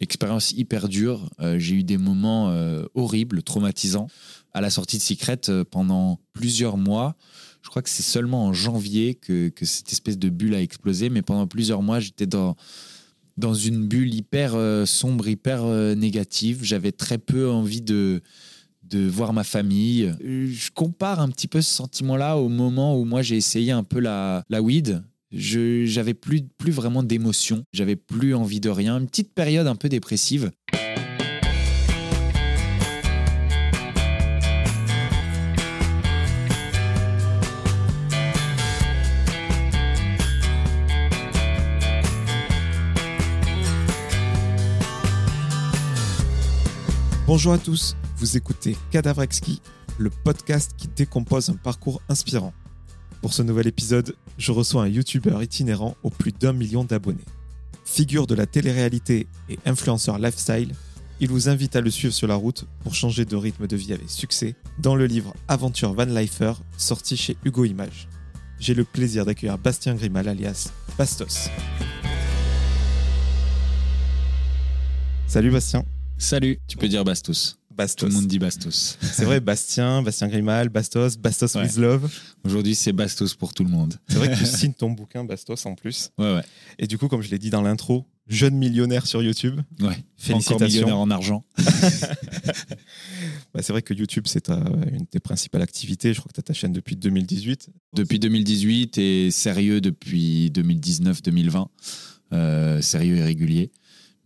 Expérience hyper dure. Euh, j'ai eu des moments euh, horribles, traumatisants. À la sortie de Secret, euh, pendant plusieurs mois, je crois que c'est seulement en janvier que, que cette espèce de bulle a explosé, mais pendant plusieurs mois, j'étais dans, dans une bulle hyper sombre, hyper négative. J'avais très peu envie de, de voir ma famille. Je compare un petit peu ce sentiment-là au moment où moi j'ai essayé un peu la, la weed. Je j'avais plus, plus vraiment d'émotion, j'avais plus envie de rien. Une petite période un peu dépressive. Bonjour à tous, vous écoutez Cadavrexki, le podcast qui décompose un parcours inspirant. Pour ce nouvel épisode, je reçois un youtubeur itinérant aux plus d'un million d'abonnés. Figure de la télé-réalité et influenceur lifestyle, il vous invite à le suivre sur la route pour changer de rythme de vie avec succès dans le livre Aventure Van Lifer sorti chez Hugo Images. J'ai le plaisir d'accueillir Bastien Grimal alias Bastos. Salut Bastien. Salut, tu peux dire Bastos. Tout Bastos. le monde dit Bastos. C'est vrai, Bastien, Bastien Grimal, Bastos, Bastos Ouais. with Love. Aujourd'hui, c'est Bastos pour tout le monde. C'est vrai que tu signes ton bouquin Bastos en plus. Ouais, ouais. Et du coup, comme je l'ai dit dans l'intro, jeune millionnaire sur YouTube. ouais. Encore Félicitations. millionnaire en argent. Bah, c'est vrai que YouTube, c'est une de tes principales activités. Je crois que tu as ta chaîne depuis 2018. Depuis 2018 et sérieux depuis 2019-2020. Euh, sérieux et régulier.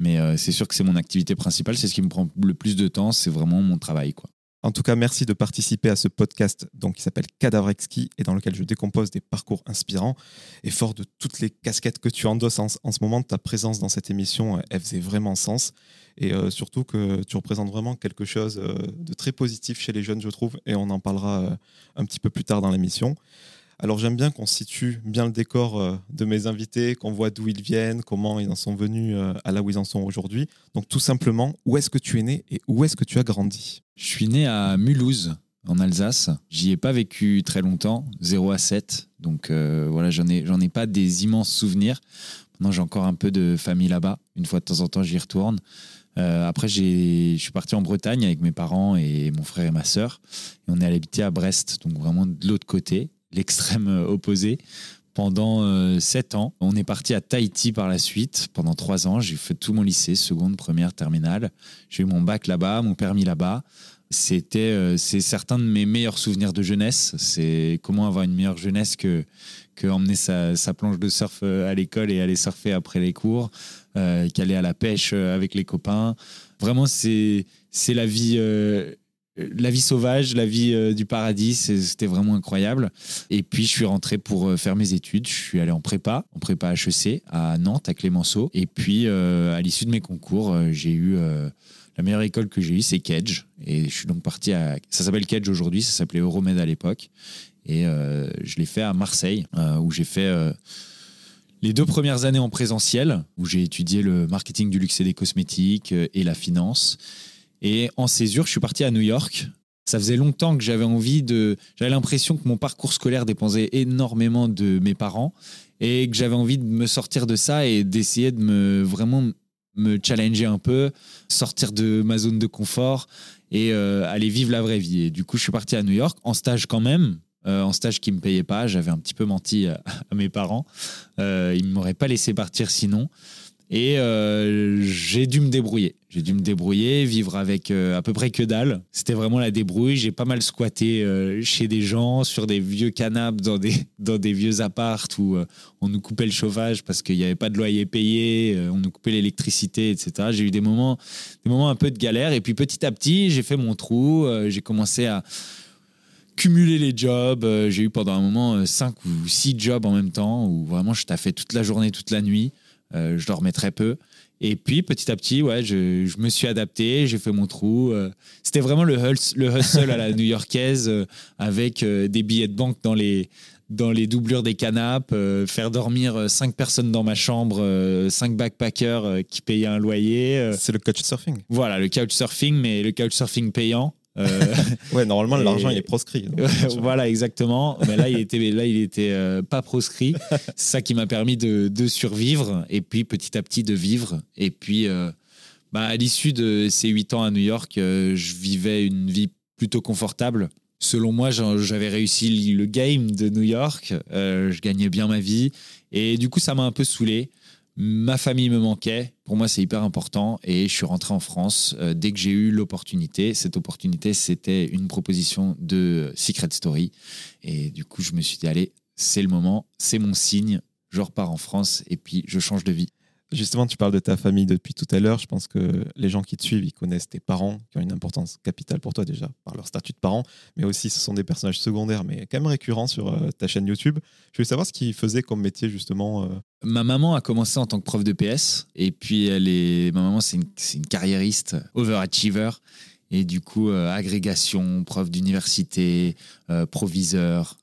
Mais euh, c'est sûr que c'est mon activité principale. C'est ce qui me prend le plus de temps. C'est vraiment mon travail. Quoi. En tout cas, merci de participer à ce podcast donc, qui s'appelle Cadavrexki et dans lequel je décompose des parcours inspirants. Et fort de toutes les casquettes que tu endosses en, ce moment, ta présence dans cette émission, euh, elle faisait vraiment sens. Et euh, surtout que tu représentes vraiment quelque chose de très positif chez les jeunes, je trouve. Et on en parlera un petit peu plus tard dans l'émission. Alors j'aime bien qu'on situe bien le décor euh, de mes invités, qu'on voit d'où ils viennent, comment ils en sont venus euh, à là où ils en sont aujourd'hui. Donc tout simplement, où est-ce que tu es né et où est-ce que tu as grandi? Je suis né à Mulhouse, en Alsace. J'y ai pas vécu très longtemps, 0 à 7. Donc euh, voilà, j'en ai, ai pas des immenses souvenirs. Maintenant, j'ai encore un peu de famille là-bas. Une fois de temps en temps, j'y retourne. Après, je suis parti en Bretagne avec mes parents et mon frère et ma sœur. Et on est allé habiter à Brest, donc vraiment de l'autre côté, l'extrême opposé. Pendant euh, sept ans, on est parti à Tahiti par la suite. Pendant trois ans, j'ai fait tout mon lycée, seconde, première, terminale. J'ai eu mon bac là-bas, mon permis là-bas. C'était, euh, c'est certains de mes meilleurs souvenirs de jeunesse. C'est comment avoir une meilleure jeunesse que, que emmener sa, sa planche de surf euh, à l'école et aller surfer après les cours, euh, qu'aller à la pêche avec les copains. Vraiment, c'est, c'est la vie, la vie sauvage, la vie euh, du paradis. C'était vraiment incroyable. Et puis, je suis rentré pour euh, faire mes études. Je suis allé en prépa, en prépa HEC à Nantes, à Clémenceau. Et puis, euh, à l'issue de mes concours, j'ai eu la meilleure école que j'ai eue, c'est Kedge. Et je suis donc parti à. Ça s'appelle Kedge aujourd'hui, ça s'appelait Euromed à l'époque. Et je l'ai fait à Marseille, où j'ai fait. les deux premières années en présentiel, où j'ai étudié le marketing du luxe et des cosmétiques et la finance. Et en césure, je suis parti à New York. Ça faisait longtemps que j'avais envie de. J'avais l'impression que mon parcours scolaire dépendait énormément de mes parents et que j'avais envie de me sortir de ça et d'essayer de me vraiment me challenger un peu, sortir de ma zone de confort et euh, aller vivre la vraie vie. Et du coup, je suis parti à New York en stage quand même, euh, en stage qui me payait pas. J'avais un petit peu menti à, mes parents. Euh, ils m'auraient pas laissé partir sinon. Et euh, j'ai dû me débrouiller. J'ai dû me débrouiller, vivre avec euh, à peu près que dalle. C'était vraiment la débrouille. J'ai pas mal squatté euh, chez des gens, sur des vieux canapes, dans des, dans des vieux appartes où on nous coupait le chauffage parce qu'il n'y avait pas de loyer payé, on nous coupait l'électricité, etc. J'ai eu des moments, des moments un peu de galère. Et puis petit à petit, j'ai fait mon trou. j'ai commencé à cumuler les jobs. J'ai eu pendant un moment euh, cinq ou six jobs en même temps où vraiment je taffais toute la journée, toute la nuit. Euh, je dormais très peu. Et puis petit à petit, ouais, je, je me suis adapté, j'ai fait mon trou. euh, C'était vraiment le, le hustle à la new-yorkaise euh, avec des billets de banque dans les, dans les doublures des canapes, faire dormir cinq personnes dans ma chambre, cinq backpackers qui payaient un loyer. C'est le couchsurfing. voilà, le couchsurfing, mais le couchsurfing payant. Euh, Ouais, normalement, Et- l'argent, il est proscrit. donc, sûr. voilà, exactement. Mais là, il était, là, il était euh, pas proscrit. C'est ça qui m'a permis de, de survivre et puis petit à petit de vivre. Et puis, euh, bah, À l'issue de ces huit ans à New York, euh, je vivais une vie plutôt confortable. Selon moi, j'avais réussi le game de New York, je gagnais bien ma vie, et du coup, ça m'a un peu saoulé. Ma famille me manquait, pour moi c'est hyper important, et je suis rentré en France euh, dès que j'ai eu l'opportunité. Cette opportunité, c'était une proposition de Secret Story, et du coup, je me suis dit, allez, c'est le moment, c'est mon signe, je repars en France, et puis je change de vie. Justement, tu parles de ta famille depuis tout à l'heure. Je pense que les gens qui te suivent, ils connaissent tes parents, qui ont une importance capitale pour toi déjà, par leur statut de parents, mais aussi ce sont des personnages secondaires, mais quand même récurrents sur euh, ta chaîne YouTube. Je voulais savoir ce qu'ils faisaient comme métier, justement. Euh. Ma maman a commencé en tant que prof de PS, et puis elle est... ma maman, c'est une, une, carriériste, overachiever. Et du coup, euh, agrégation, prof d'université, proviseur.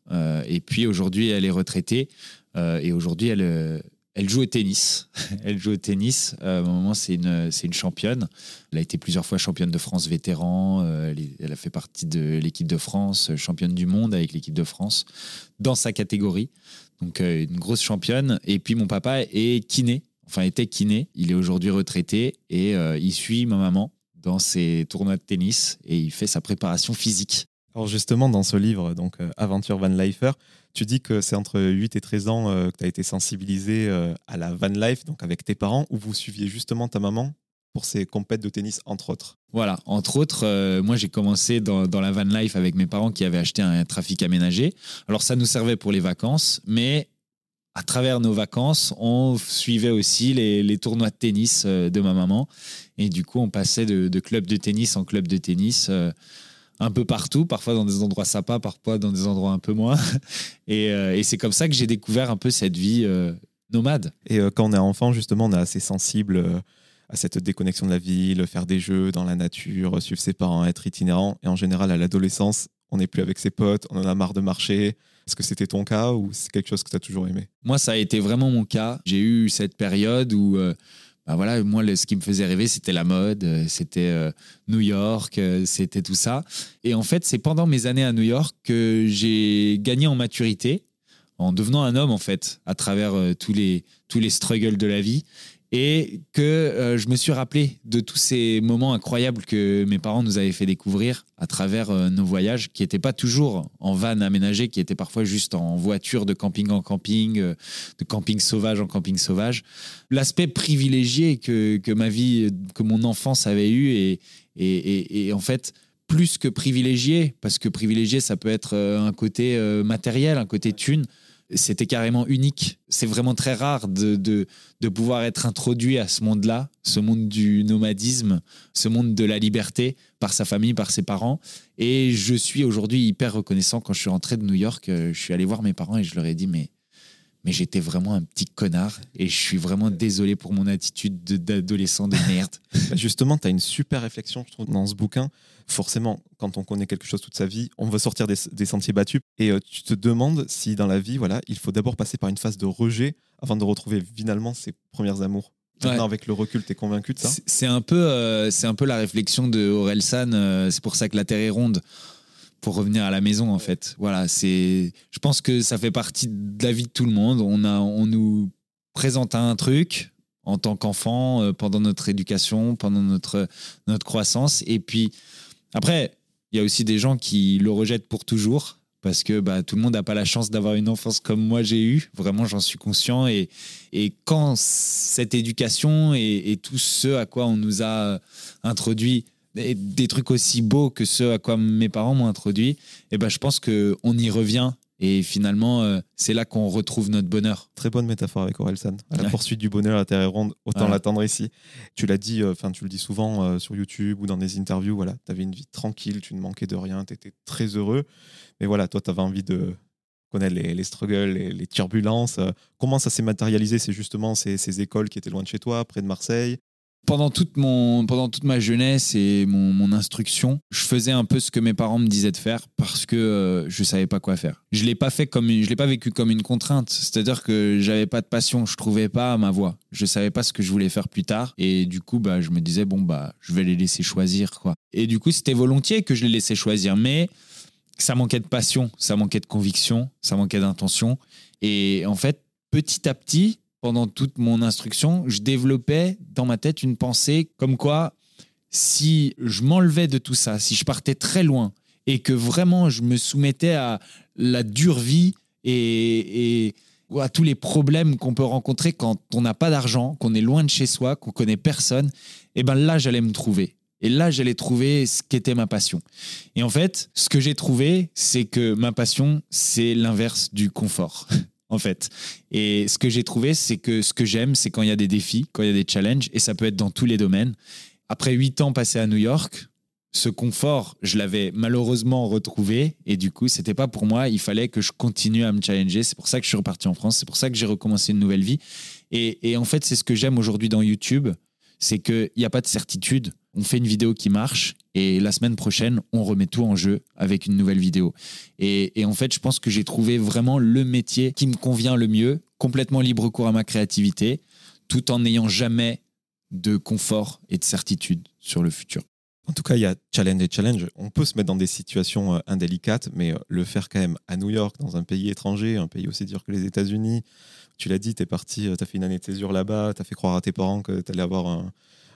et puis aujourd'hui, elle est retraitée. et aujourd'hui, elle elle joue au tennis. elle joue au tennis. Euh, à un moment, c'est une, championne. Elle a été plusieurs fois championne de France vétéran. Euh, elle, a fait partie de l'équipe de France, championne du monde avec l'équipe de France dans sa catégorie. Donc, euh, une grosse championne. Et puis, mon papa est kiné. Enfin, était kiné. Il est aujourd'hui retraité et il suit ma maman dans ses tournois de tennis et il fait sa préparation physique. Alors justement, dans ce livre, donc Aventure Van Lifer, tu dis que c'est entre 8 et 13 ans euh, que tu as été sensibilisé euh, à la van life, donc avec tes parents, où vous suiviez justement ta maman pour ses compètes de tennis, entre autres? Voilà, entre autres, euh, moi j'ai commencé dans, la van life avec mes parents qui avaient acheté un trafic aménagé. Alors ça nous servait pour les vacances, mais à travers nos vacances, on suivait aussi les, tournois de tennis de ma maman. Et du coup, on passait de, de club de tennis en club de tennis un peu partout, parfois dans des endroits sympas, parfois dans des endroits un peu moins. Euh, et, c'est comme ça que j'ai découvert un peu cette vie euh, nomade. Et euh, quand on est enfant, justement, on est assez sensible à cette déconnexion de la ville, faire des jeux dans la nature, suivre ses parents, être itinérant. Et en général, à l'adolescence, on n'est plus avec ses potes, on en a marre de marcher. Est-ce que c'était ton cas ou c'est quelque chose que tu as toujours aimé? Moi, ça a été vraiment mon cas. J'ai eu cette période où bah voilà, moi, ce qui me faisait rêver, c'était la mode, euh, c'était euh, New York, euh, c'était tout ça. Et en fait, c'est pendant mes années à New York que j'ai gagné en maturité, en devenant un homme, en fait, à travers tous, les, tous les struggles de la vie et que euh, je me suis rappelé de tous ces moments incroyables que mes parents nous avaient fait découvrir à travers euh, nos voyages, qui n'étaient pas toujours en van aménagé, qui étaient parfois juste en voiture de camping en camping, euh, de camping sauvage en camping sauvage. L'aspect privilégié que, que, ma vie, que mon enfance avait eu, et, et, et, en fait, plus que privilégié, parce que privilégié, ça peut être un côté matériel, un côté thune c'était carrément unique. C'est vraiment très rare de, de, pouvoir être introduit à ce monde-là, ce monde du nomadisme, ce monde de la liberté par sa famille, par ses parents. Et je suis aujourd'hui hyper reconnaissant quand je suis rentré de New York. Euh, je suis allé voir mes parents et je leur ai dit, mais mais j'étais vraiment un petit connard et je suis vraiment désolé pour mon attitude d'adolescent de merde. Bah, justement, tu as une super réflexion, je trouve, dans ce bouquin. Forcément, quand on connaît quelque chose toute sa vie, on veut sortir des, sentiers battus et euh, tu te demandes si dans la vie, voilà, il faut d'abord passer par une phase de rejet avant de retrouver finalement ses premières amours. Maintenant, avec le recul, tu es convaincu de ça? C'est un, peu, euh, c'est un peu la réflexion de Aurel San, euh, c'est pour ça que la Terre est ronde pour revenir à la maison en fait. Voilà, c'est je pense que ça fait partie de la vie de tout le monde. On a on nous présente un truc en tant qu'enfant euh, pendant notre éducation, pendant notre notre croissance et puis après, il y a aussi des gens qui le rejettent pour toujours parce que bah, tout le monde n'a pas la chance d'avoir une enfance comme moi j'ai eu. Vraiment, j'en suis conscient. Et, et quand cette éducation et, et, tout ce à quoi on nous a introduit des trucs aussi beaux que ceux à quoi mes parents m'ont introduit, et eh ben, je pense qu'on y revient. Et finalement, euh, c'est là qu'on retrouve notre bonheur. Très bonne métaphore avec Orelsan. À la poursuite du bonheur, la terre est ronde, autant l'attendre ici. Tu l'as dit, euh, enfin tu le dis souvent euh, sur YouTube ou dans des interviews, voilà, tu avais une vie tranquille, tu ne manquais de rien, tu étais très heureux. Mais voilà, toi, tu avais envie de connaître les, struggles, les, les turbulences. comment ça s'est matérialisé? C'est justement ces, ces, écoles qui étaient loin de chez toi, près de Marseille? Pendant toute, mon, pendant toute ma jeunesse et mon, instruction, je faisais un peu ce que mes parents me disaient de faire parce que euh, je savais pas quoi faire. Je l'ai pas fait comme je l'ai pas vécu comme une contrainte. C'est-à-dire que j'avais pas de passion, je trouvais pas ma voie. Je savais pas ce que je voulais faire plus tard et du coup bah je me disais bon bah je vais les laisser choisir quoi. Et du coup c'était volontiers que je les laissais choisir, mais ça manquait de passion, ça manquait de conviction, ça manquait d'intention et en fait petit à petit pendant toute mon instruction, je développais dans ma tête une pensée comme quoi si je m'enlevais de tout ça, si je partais très loin et que vraiment je me soumettais à la dure vie et, à tous les problèmes qu'on peut rencontrer quand on n'a pas d'argent, qu'on est loin de chez soi, qu'on connaît personne, et eh ben là j'allais me trouver. Et là j'allais trouver ce qu'était ma passion. Et en fait, ce que j'ai trouvé, c'est que ma passion, c'est l'inverse du confort. en fait. Et ce que j'ai trouvé, c'est que ce que j'aime, c'est quand il y a des défis, quand il y a des challenges, et ça peut être dans tous les domaines. Après huit ans passés à New York, ce confort, je l'avais malheureusement retrouvé et du coup, c'était pas pour moi. Il fallait que je continue à me challenger. C'est pour ça que je suis reparti en France. C'est pour ça que j'ai recommencé une nouvelle vie. Et, en fait, c'est ce que j'aime aujourd'hui dans YouTube, c'est qu'il n'y a pas de certitude. On fait une vidéo qui marche et la semaine prochaine, on remet tout en jeu avec une nouvelle vidéo. Et, en fait, je pense que j'ai trouvé vraiment le métier qui me convient le mieux, complètement libre cours à ma créativité, tout en n'ayant jamais de confort et de certitude sur le futur. En tout cas, il y a challenge et challenge. On peut se mettre dans des situations euh, indélicates, mais euh, le faire quand même à New York, dans un pays étranger, un pays aussi dur que les États-Unis. Tu l'as dit, tu es parti, euh, tu as fait une année de césure là-bas, tu as fait croire à tes parents que tu allais avoir un,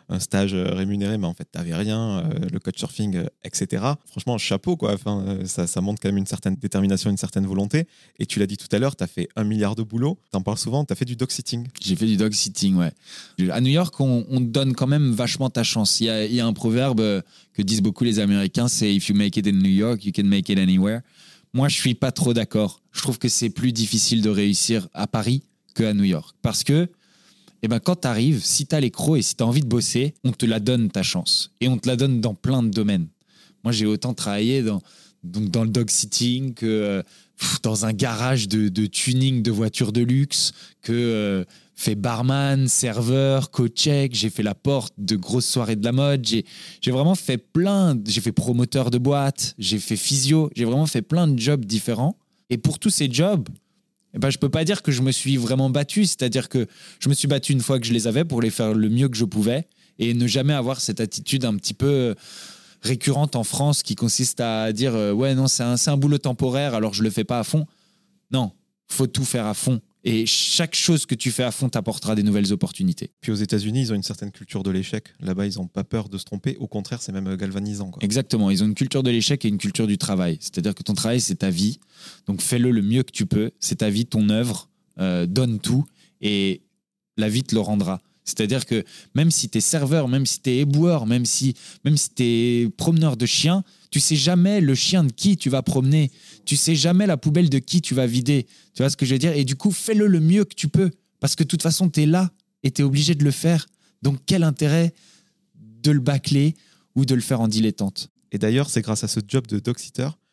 un stage euh, rémunéré, mais en fait, tu n'avais rien, euh, le coach surfing, euh, etc. Franchement, chapeau, quoi. Enfin, ça, ça, montre quand même une certaine détermination, une certaine volonté. Et tu l'as dit tout à l'heure, tu as fait un milliard de boulot. Tu en parles souvent, tu as fait du dog sitting. J'ai fait du dog sitting, ouais. À New York, on, on donne quand même vachement ta chance. Il y a, y a un proverbe que disent beaucoup les Américains, c'est If you make it in New York, you can make it anywhere. Moi, je suis pas trop d'accord. Je trouve que c'est plus difficile de réussir à Paris qu'à New York. Parce que et eh ben quand tu arrives, si tu as les crocs et si tu as envie de bosser, on te la donne ta chance. Et on te la donne dans plein de domaines. Moi, j'ai autant travaillé dans, donc dans le dog sitting que euh, dans un garage de, tuning de voitures de luxe, que euh, fait barman, serveur, coach-check, j'ai fait la porte de grosses soirées de la mode, j'ai vraiment fait plein, j'ai fait promoteur de boîte, j'ai fait physio, j'ai vraiment fait plein de jobs différents. Et pour tous ces jobs, eh ben, je peux pas dire que je me suis vraiment battu. C'est-à-dire que je me suis battu une fois que je les avais pour les faire le mieux que je pouvais et ne jamais avoir cette attitude un petit peu récurrente en France qui consiste à dire euh, ouais non c'est un, un boulot temporaire alors je le fais pas à fond. Non, faut tout faire à fond. Et chaque chose que tu fais à fond t'apportera des nouvelles opportunités. Puis aux États-Unis, ils ont une certaine culture de l'échec. Là-bas, ils n'ont pas peur de se tromper. Au contraire, c'est même galvanisant. Exactement. Ils ont une culture de l'échec et une culture du travail. C'est-à-dire que ton travail, c'est ta vie. Donc fais-le le mieux que tu peux. C'est ta vie, ton œuvre. Euh, donne tout et la vie te le rendra. C'est-à-dire que même si tu es serveur, même si tu es éboueur, même si, même tu es promeneur de chiens, tu sais jamais le chien de qui tu vas promener. Tu sais jamais la poubelle de qui tu vas vider. Tu vois ce que je veux dire? Et du coup, fais-le le mieux que tu peux. Parce que de toute façon, tu es là et tu es obligé de le faire. Donc, quel intérêt de le bâcler ou de le faire en dilettante? Et d'ailleurs, c'est grâce à ce job de dog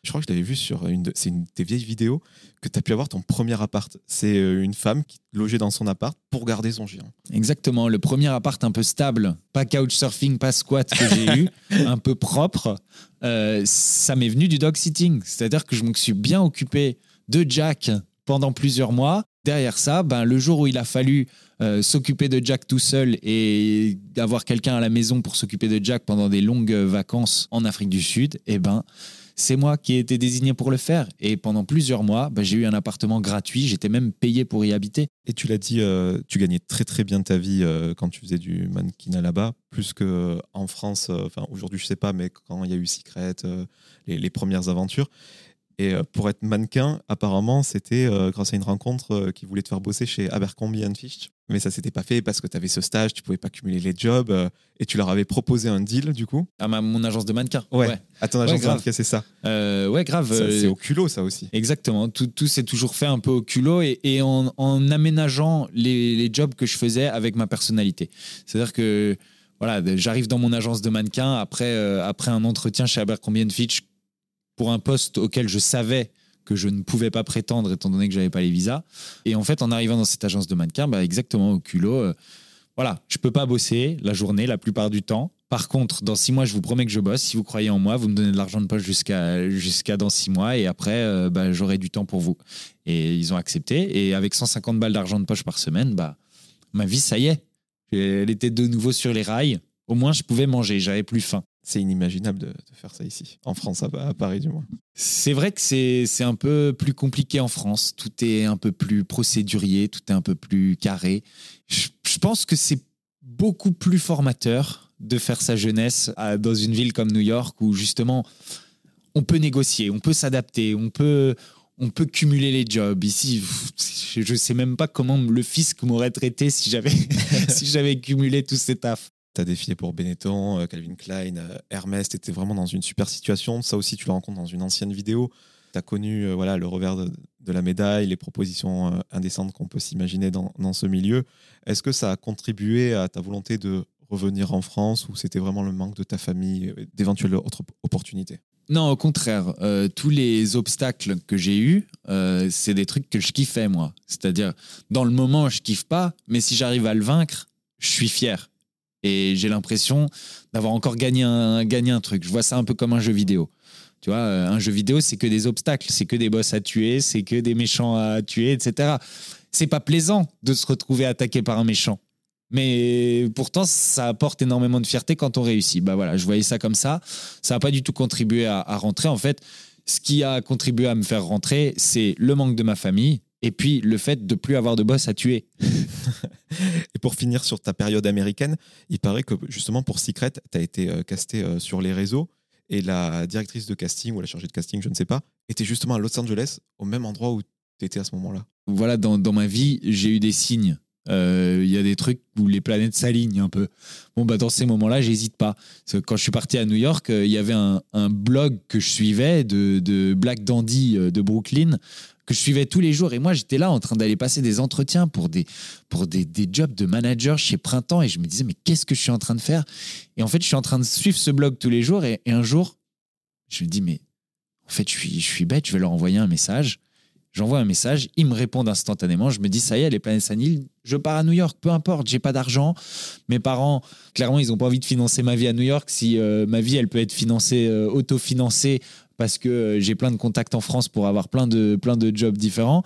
je crois que je l'avais vu sur une, de, une des vieilles vidéos que tu as pu avoir ton premier appart. C'est euh, une femme qui logeait dans son appart pour garder son chien. Exactement, le premier appart un peu stable, pas couchsurfing, pas squat que j'ai eu, un peu propre, euh, ça m'est venu du dog sitting. C'est-à-dire que je me suis bien occupé de Jack pendant plusieurs mois. Derrière ça, ben, le jour où il a fallu euh, s'occuper de Jack tout seul et avoir quelqu'un à la maison pour s'occuper de Jack pendant des longues vacances en Afrique du Sud, eh ben, c'est moi qui ai été désigné pour le faire. Et pendant plusieurs mois, bah, j'ai eu un appartement gratuit. J'étais même payé pour y habiter. Et tu l'as dit, euh, tu gagnais très très bien ta vie euh, quand tu faisais du mannequinat là-bas, plus qu'en euh, France. Enfin, aujourd'hui, je sais pas, mais quand il y a eu Secret, les, les, premières aventures. Et pour être mannequin, apparemment, c'était grâce à une rencontre qui voulait te faire bosser chez Abercrombie Fitch mais ça s'était pas fait parce que tu avais ce stage, tu pouvais pas cumuler les jobs euh, et tu leur avais proposé un deal du coup. À mon agence de mannequin. Ouais. À ton agence de mannequin, c'est ça. Euh, ouais, grave. C'est au culot ça aussi. Exactement. Tout, tout s'est toujours fait un peu au culot et, et en, en, aménageant les, les, jobs que je faisais avec ma personnalité. C'est-à-dire que voilà, j'arrive dans mon agence de mannequin après, euh, après un entretien chez Abercrombie Fitch pour un poste auquel je savais que je ne pouvais pas prétendre étant donné que j'avais pas les visas. Et en fait, en arrivant dans cette agence de mannequin, bah, exactement au culot, euh, voilà, je peux pas bosser la journée la plupart du temps. Par contre, dans six mois, je vous promets que je bosse. Si vous croyez en moi, vous me donnez de l'argent de poche jusqu'à dans six mois et après, euh, bah, j'aurai du temps pour vous. Et ils ont accepté. Et avec 150 balles d'argent de poche par semaine, bah, ma vie, ça y est, elle était de nouveau sur les rails. Au moins, je pouvais manger, j'avais plus faim. C'est inimaginable de, faire ça ici, en France, à, Paris du moins. C'est vrai que c'est un peu plus compliqué en France. Tout est un peu plus procédurier, tout est un peu plus carré. Je, pense que c'est beaucoup plus formateur de faire sa jeunesse dans une ville comme New York où justement on peut négocier, on peut s'adapter, on peut, cumuler les jobs. Ici, je ne sais même pas comment le fisc m'aurait traité si j'avais si cumulé tous ces tafs. Tu as défilé pour Benetton, euh, Calvin Klein, euh, Hermès, tu étais vraiment dans une super situation. Ça aussi, tu le rencontres dans une ancienne vidéo. Tu as connu euh, voilà, le revers de, la médaille, les propositions indécentes qu'on peut s'imaginer dans, ce milieu. Est-ce que ça a contribué à ta volonté de revenir en France ou c'était vraiment le manque de ta famille, d'éventuelles autres opportunités? Non, au contraire. Tous les obstacles que j'ai eus, c'est des trucs que je kiffais, moi. C'est-à-dire, dans le moment, je kiffe pas, mais si j'arrive à le vaincre, je suis fier. Et j'ai l'impression d'avoir encore gagné un, gagné un truc. Je vois ça un peu comme un jeu vidéo. Tu vois, euh, un jeu vidéo, c'est que des obstacles, c'est que des boss à tuer, c'est que des méchants à tuer, etc. C'est pas plaisant de se retrouver attaqué par un méchant. Mais pourtant, ça apporte énormément de fierté quand on réussit. Bah voilà, je voyais ça comme ça. Ça n'a pas du tout contribué à, rentrer. En fait, ce qui a contribué à me faire rentrer, c'est le manque de ma famille et puis le fait de plus avoir de boss à tuer. et pour finir sur ta période américaine, il paraît que justement pour Secret, tu as été euh, casté euh, sur les réseaux et la directrice de casting ou la chargée de casting, je ne sais pas, était justement à Los Angeles, au même endroit où tu étais à ce moment-là. Voilà, dans, dans ma vie, j'ai eu des signes euh, il y a des trucs où les planètes s'alignent un peu. Bon, bah, dans ces moments-là, j'hésite pas. quand je suis parti à New York, euh, il y avait un, blog que je suivais de, Black Dandy euh, de Brooklyn que je suivais tous les jours. Et moi, j'étais là en train d'aller passer des entretiens pour des, pour des, jobs de manager chez Printemps. Et je me disais, mais qu'est-ce que je suis en train de faire? Et en fait, je suis en train de suivre ce blog tous les jours. Et, un jour, je me dis, mais en fait, je suis, je suis bête, je vais leur envoyer un message. J'envoie un message, ils me répondent instantanément. Je me dis, ça y est, les planètes s'annulent, je pars à New York, peu importe, j'ai pas d'argent. Mes parents, clairement, ils n'ont pas envie de financer ma vie à New York. Si euh, ma vie, elle peut être financée, euh, autofinancée, parce que euh, j'ai plein de contacts en France pour avoir plein de, plein de jobs différents,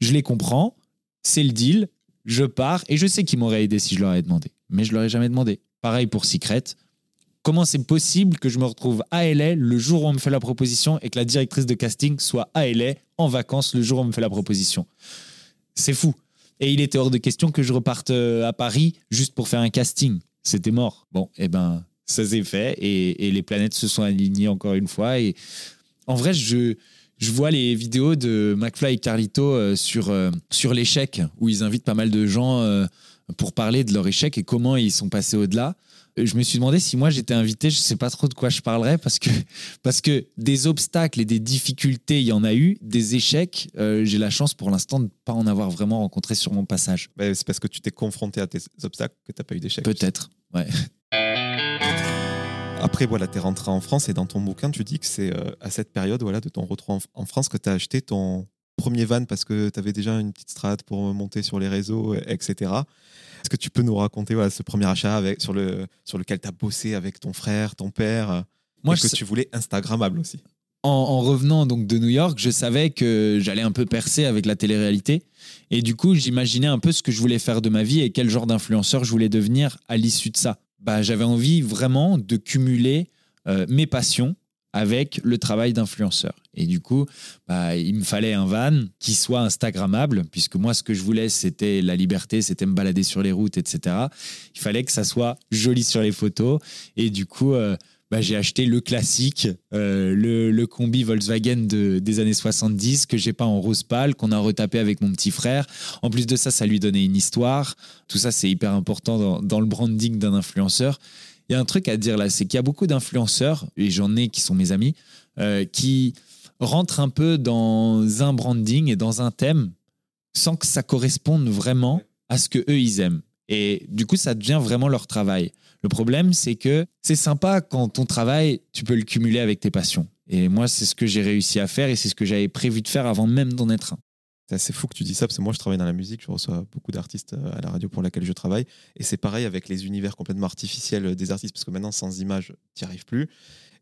je les comprends. C'est le deal. Je pars et je sais qu'ils m'auraient aidé si je leur avais demandé. Mais je leur ai jamais demandé. Pareil pour Secret comment c'est possible que je me retrouve à LA le jour où on me fait la proposition et que la directrice de casting soit à LA en vacances le jour où on me fait la proposition C'est fou. Et il était hors de question que je reparte euh, à Paris juste pour faire un casting. C'était mort. Bon, eh ben, ça s'est fait et, les planètes se sont alignées encore une fois. Et en vrai, je, je vois les vidéos de McFly et Carlito euh, sur, euh, sur l'échec où ils invitent pas mal de gens pour parler de leur échec et comment ils sont passés au-delà je me suis demandé si moi j'étais invité, je sais pas trop de quoi je parlerais parce que, parce que des obstacles et des difficultés, il y en a eu, des échecs, euh, j'ai la chance pour l'instant de ne pas en avoir vraiment rencontré sur mon passage. c'est parce que tu t'es confronté à tes obstacles que tu n'as pas eu d'échecs. Peut-être, ouais. Après, voilà, tu es rentré en France et dans ton bouquin, tu dis que c'est euh, à cette période voilà, de ton retour en, France que tu as acheté ton premier van parce que tu avais déjà une petite strate pour monter sur les réseaux, etc. Est-ce que tu peux nous raconter ce premier achat avec, sur, le, sur lequel tu as bossé avec ton frère, ton père Moi, ce que tu voulais Instagrammable aussi? En, revenant donc de New York, je savais que j'allais un peu percer avec la télé-réalité. Et du coup, j'imaginais un peu ce que je voulais faire de ma vie et quel genre d'influenceur je voulais devenir à l'issue de ça. Bah, J'avais envie vraiment de cumuler euh, mes passions avec le travail d'influenceur. Et du coup, bah, il me fallait un van qui soit Instagrammable, puisque moi, ce que je voulais, c'était la liberté, c'était me balader sur les routes, etc. Il fallait que ça soit joli sur les photos. Et du coup, euh, bah, j'ai acheté le classique, euh, le, combi Volkswagen des années 70, que j'ai pas en rose pâle, qu'on a retapé avec mon petit frère. En plus de ça, ça lui donnait une histoire. Tout ça, c'est hyper important dans, dans le branding d'un influenceur il y a un truc à dire là, c'est qu'il y a beaucoup d'influenceurs, et j'en ai qui sont mes amis, euh, qui rentrent un peu dans un branding et dans un thème sans que ça corresponde vraiment à ce que eux ils aiment. Et du coup, ça devient vraiment leur travail. Le problème, c'est que c'est sympa quand ton travail, tu peux le cumuler avec tes passions. Et moi, c'est ce que j'ai réussi à faire et c'est ce que j'avais prévu de faire avant même d'en être un. C'est assez fou que tu dis ça, parce que moi, je travaille dans la musique, je reçois beaucoup d'artistes euh, à la radio pour laquelle je travaille. Et c'est pareil avec les univers complètement artificiels des artistes, parce que maintenant, sans images, tu n'y arrives plus.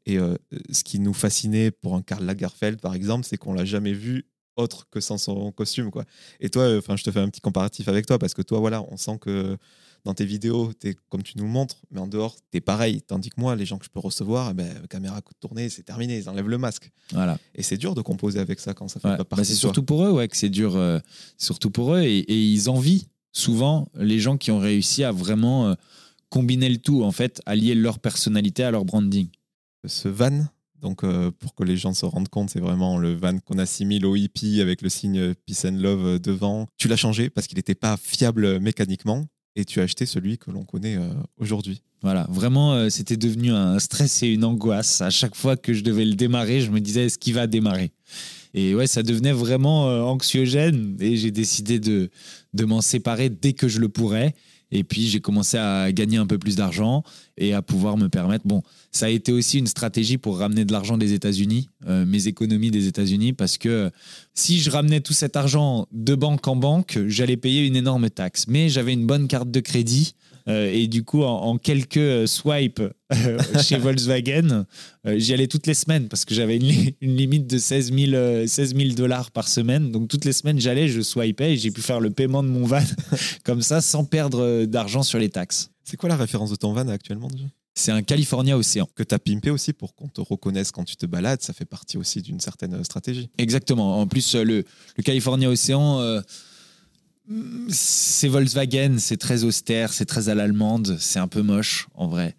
Et euh, ce qui nous fascinait pour un Karl Lagerfeld, par exemple, c'est qu'on l'a jamais vu autre que sans son costume. Quoi. Et toi, je te fais un petit comparatif avec toi, parce que toi, voilà, on sent que dans tes vidéos, es, comme tu nous le montres, mais en dehors, tu es pareil. Tandis que moi, les gens que je peux recevoir, eh ben, caméra coup de tournée, c'est terminé, ils enlèvent le masque. Voilà. Et c'est dur de composer avec ça quand ça fait Ouais. pas Bah, partie c'est surtout pour eux, ouais, que c'est dur. euh, surtout pour eux. Et, et ils envient souvent les gens qui ont réussi à vraiment euh, combiner le tout, en fait, allier leur personnalité à leur branding. Ce van, donc euh, pour que les gens se rendent compte, c'est vraiment le van qu'on assimile au hippie avec le signe Peace and Love devant. Tu l'as changé parce qu'il n'était pas fiable mécaniquement et tu as acheté celui que l'on connaît euh, aujourd'hui. Voilà, vraiment, euh, c'était devenu un stress et une angoisse. À chaque fois que je devais le démarrer, je me disais, est-ce qu'il va démarrer? Et ouais, ça devenait vraiment euh, anxiogène et j'ai décidé de, de m'en séparer dès que je le pourrais. Et puis, j'ai commencé à gagner un peu plus d'argent et à pouvoir me permettre. Bon, ça a été aussi une stratégie pour ramener de l'argent des États-Unis, euh, mes économies des États-Unis, parce que si je ramenais tout cet argent de banque en banque, j'allais payer une énorme taxe. Mais j'avais une bonne carte de crédit. Euh, et du coup, en, en quelques euh, swipes euh, chez Volkswagen, j'y allais toutes les semaines parce que j'avais une, li- une limite de 16 000, euh, 16 000 dollars par semaine. Donc, toutes les semaines, j'allais, je swipais et j'ai pu faire le paiement de mon van comme ça sans perdre d'argent sur les taxes. C'est quoi la référence de ton van actuellement déjà? C'est un California Océan. Que tu as pimpé aussi pour qu'on te reconnaisse quand tu te balades, ça fait partie aussi d'une certaine stratégie. Exactement. En plus, le, le California Océan, euh, c'est Volkswagen, c'est très austère, c'est très à l'allemande, c'est un peu moche en vrai.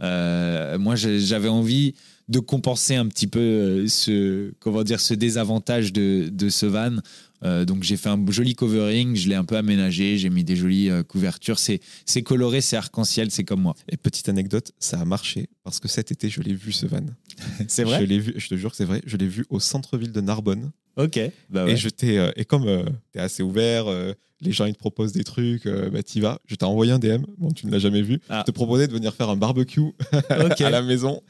Euh, moi, j'avais envie de compenser un petit peu euh, ce, comment dire, ce désavantage de, de ce van. Euh, donc j'ai fait un joli covering, je l'ai un peu aménagé, j'ai mis des jolies couvertures. C'est coloré, c'est arc-en-ciel, c'est comme moi. Et petite anecdote, ça a marché parce que cet été, je l'ai vu ce van. C'est Je l'ai vu, je te jure que c'est vrai, je l'ai vu au centre-ville de Narbonne. Ok. Bah ouais. Et, je t'ai, euh, et comme tu es assez ouvert, euh, les gens ils te proposent des trucs, euh, bah, t'y vas. Je t'ai envoyé un DM, bon, tu ne l'as jamais vu. Ah. Je te proposais de venir faire un barbecue à la maison.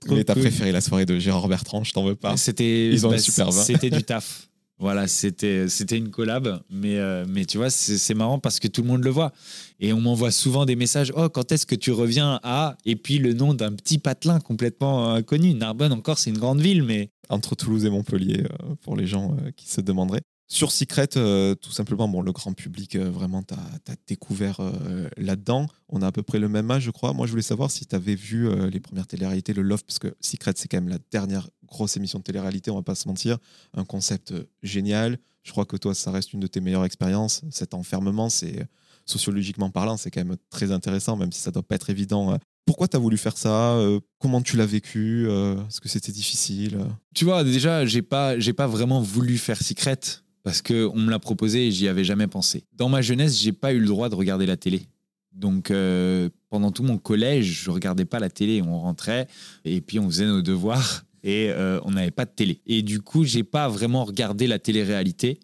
Trop mais t'as cool. préféré la soirée de Gérard Bertrand, je t'en veux pas. C'était Ils ont bah, un super vin. C'était du taf. Voilà, c'était une collab, mais euh, mais tu vois, c'est marrant parce que tout le monde le voit et on m'envoie souvent des messages. Oh, quand est-ce que tu reviens à et puis le nom d'un petit patelin complètement inconnu. Narbonne encore, c'est une grande ville, mais Entre Toulouse et Montpellier, euh, pour les gens euh, qui se demanderaient. Sur Secret, euh, tout simplement, bon, le grand public, euh, vraiment, t'as as découvert euh, là-dedans. On a à peu près le même âge, je crois. Moi, je voulais savoir si tu avais vu euh, les premières téléréalités, le Love, parce que Secret, c'est quand même la dernière grosse émission de télé-réalité, on va pas se mentir. Un concept euh, génial. Je crois que toi, ça reste une de tes meilleures expériences. Cet enfermement, c'est sociologiquement parlant, c'est quand même très intéressant, même si ça doit pas être évident. Pourquoi tu as voulu faire ça Euh, Comment tu l'as vécu Euh, Est-ce que c'était difficile tu vois, déjà, j'ai pas j'ai pas vraiment voulu faire Secret parce que on me l'a proposé et j'y avais jamais pensé. Dans ma jeunesse, j'ai pas eu le droit de regarder la télé. Donc euh, pendant tout mon collège, je regardais pas la télé. On rentrait et puis on faisait nos devoirs et euh, on n'avait pas de télé. Et du coup, j'ai pas vraiment regardé la télé-réalité,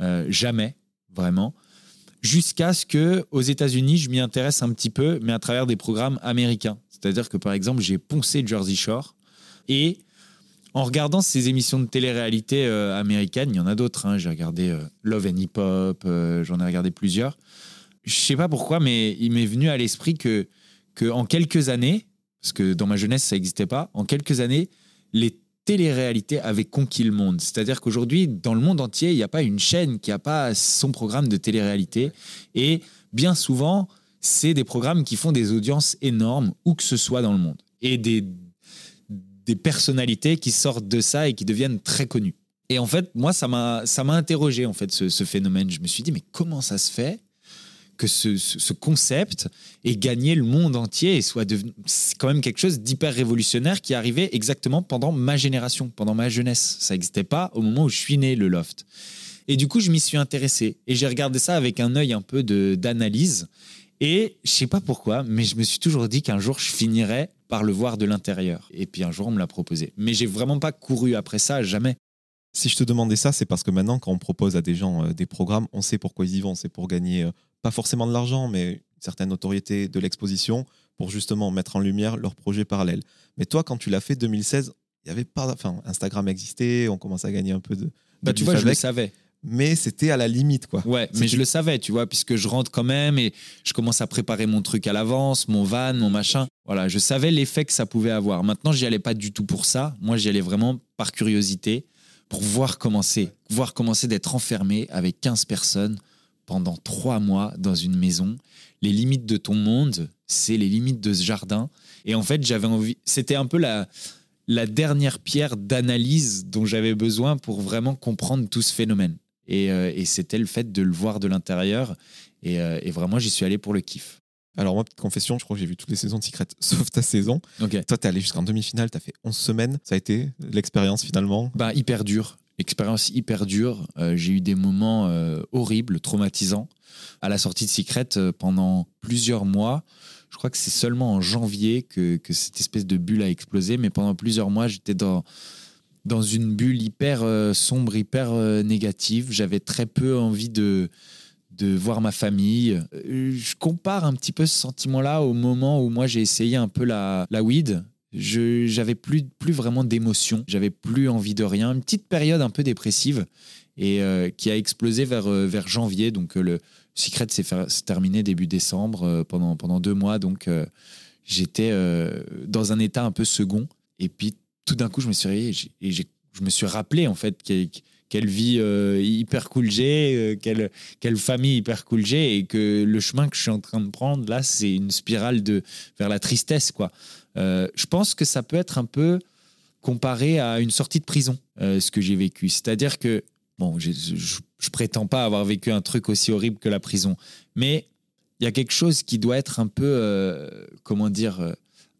euh, jamais vraiment, jusqu'à ce que aux États-Unis, je m'y intéresse un petit peu, mais à travers des programmes américains. C'est-à-dire que par exemple, j'ai poncé Jersey Shore et en regardant ces émissions de télé-réalité euh, américaines, il y en a d'autres. hein. J'ai regardé Love and Hip Hop, j'en ai regardé plusieurs. Je sais pas pourquoi, mais il m'est venu à l'esprit que, que en quelques années, parce que dans ma jeunesse ça n'existait pas, en quelques années, les télé-réalités avaient conquis le monde. C'est-à-dire qu'aujourd'hui, dans le monde entier, il n'y a pas une chaîne qui n'a pas son programme de télé-réalité. Et bien souvent, c'est des programmes qui font des audiences énormes, où que ce soit dans le monde. Et des, des personnalités qui sortent de ça et qui deviennent très connues. Et en fait, moi, ça m'a interrogé, en fait, ce, ce phénomène. Je me suis dit, mais comment ça se fait que ce, ce- ce concept ait gagné le monde entier et soit devenu. C'est quand même quelque chose d'hyper révolutionnaire qui arrivé exactement pendant ma génération, pendant ma jeunesse. Ça n'existait pas au moment où je suis né, le loft. Et du coup, je m'y suis intéressé et j'ai regardé ça avec un œil un peu d'analyse. Et je sais pas pourquoi, mais je me suis toujours dit qu'un jour je finirais par le voir de l'intérieur. Et puis un jour on me l'a proposé. Mais j'ai vraiment pas couru après ça, jamais. Si je te demandais ça, c'est parce que maintenant, quand on propose à des gens euh, des programmes, on sait pourquoi ils y vont. C'est pour gagner, euh, pas forcément de l'argent, mais une certaine notoriété, de l'exposition, pour justement mettre en lumière leurs projets parallèles. Mais toi, quand tu l'as fait 2016, il y avait pas, enfin, Instagram existait, on commençait à gagner un peu de. de Bah tu vois, je le savais. mais c'était à la limite, quoi. Ouais, mais je le savais, tu vois, puisque je rentre quand même et je commence à préparer mon truc à l'avance, mon van, mon machin. Voilà, je savais l'effet que ça pouvait avoir. Maintenant, j'y allais pas du tout pour ça. Moi, j'y allais vraiment par curiosité, pour voir comment c'est. Voir comment c'est d'être enfermé avec 15 personnes pendant trois mois dans une maison. Les limites de ton monde, c'est les limites de ce jardin. Et en fait, j'avais envie. C'était un peu la, la dernière pierre d'analyse dont j'avais besoin pour vraiment comprendre tout ce phénomène. Et, euh, c'était le fait de le voir de l'intérieur. Et, euh, et vraiment, j'y suis allé pour le kiff. Alors, moi, petite confession, je crois que j'ai vu toutes les saisons de Secret, sauf ta saison. Ok. Toi, t'es allé jusqu'en demi-finale, t'as fait 11 semaines. Ça a été l'expérience finalement. Bah, hyper dur. Expérience hyper dure. Euh, j'ai eu des moments euh, horribles, traumatisants. À la sortie de Secret, euh, pendant plusieurs mois, je crois que c'est seulement en janvier que, que cette espèce de bulle a explosé, mais pendant plusieurs mois, j'étais dans, dans une bulle hyper sombre, hyper négative. J'avais très peu envie de, de voir ma famille. Euh, Je compare un petit peu ce sentiment-là au moment où moi j'ai essayé un peu la, la weed. J'avais plus plus vraiment d'émotion, j'avais plus envie de rien, une petite période un peu dépressive et euh, qui a explosé vers euh, vers janvier. Donc le Secret s'est terminé début décembre pendant pendant deux mois. Donc j'étais dans un état un peu second et puis tout d'un coup je me suis réveillé et je me suis rappelé en fait quelle vie euh, hyper cool j'ai, euh, quelle famille hyper cool j'ai et que le chemin que je suis en train de prendre là c'est une spirale de vers la tristesse quoi. Euh, je pense que ça peut être un peu comparé à une sortie de prison, euh, ce que j'ai vécu. C'est-à-dire que, bon, j'ai- je, je prétends pas avoir vécu un truc aussi horrible que la prison, mais il y a quelque chose qui doit être un peu, comment dire,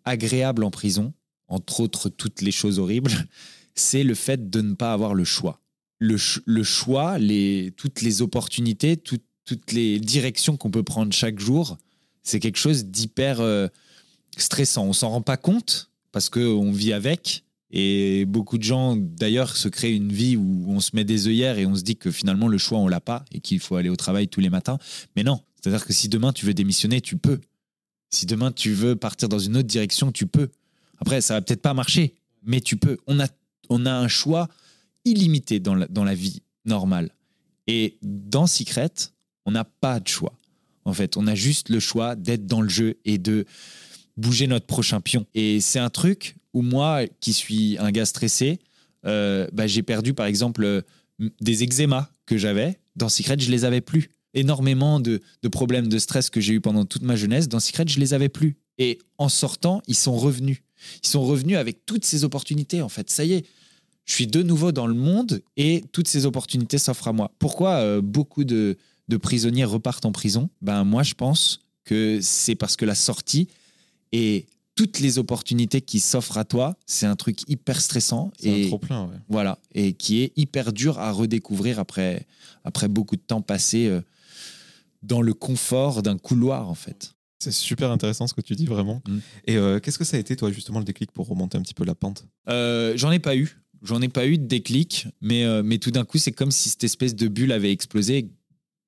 agréable en prison, entre autres toutes les choses horribles, c'est le fait de ne pas avoir le choix. Le, le choix, les, toutes les opportunités, tout- toutes les directions qu'on peut prendre chaque jour, c'est quelque chose d'hyper euh, stressant. On s'en rend pas compte parce qu'on vit avec. Et beaucoup de gens, d'ailleurs, se créent une vie où on se met des œillères et on se dit que finalement le choix, on l'a pas et qu'il faut aller au travail tous les matins. Mais non, c'est-à-dire que si demain tu veux démissionner, tu peux. Si demain tu veux partir dans une autre direction, tu peux. Après, ça va peut-être pas marcher, mais tu peux. On a, on a un choix illimité dans la, dans la vie normale. Et dans Secret, on n'a pas de choix. En fait, on a juste le choix d'être dans le jeu et de bouger notre prochain pion. Et c'est un truc où moi, qui suis un gars stressé, euh, bah, j'ai perdu par exemple euh, des eczémas que j'avais. Dans Secret, je les avais plus. Énormément de, de problèmes de stress que j'ai eu pendant toute ma jeunesse, dans Secret, je les avais plus. Et en sortant, ils sont revenus. Ils sont revenus avec toutes ces opportunités. En fait, ça y est, je suis de nouveau dans le monde et toutes ces opportunités s'offrent à moi. Pourquoi euh, beaucoup de, de prisonniers repartent en prison? Ben moi, je pense que c'est parce que la sortie et toutes les opportunités qui s'offrent à toi, c'est un truc hyper stressant et trop plein, ouais. voilà et qui est hyper dur à redécouvrir après après beaucoup de temps passé euh, dans le confort d'un couloir en fait. C'est super intéressant ce que tu dis vraiment. Mm. Et euh, qu'est-ce que ça a été, toi, justement, le déclic pour remonter un petit peu la pente? Euh, j'en ai pas eu. J'en ai pas eu de déclic, mais, euh, mais tout d'un coup, c'est comme si cette espèce de bulle avait explosé.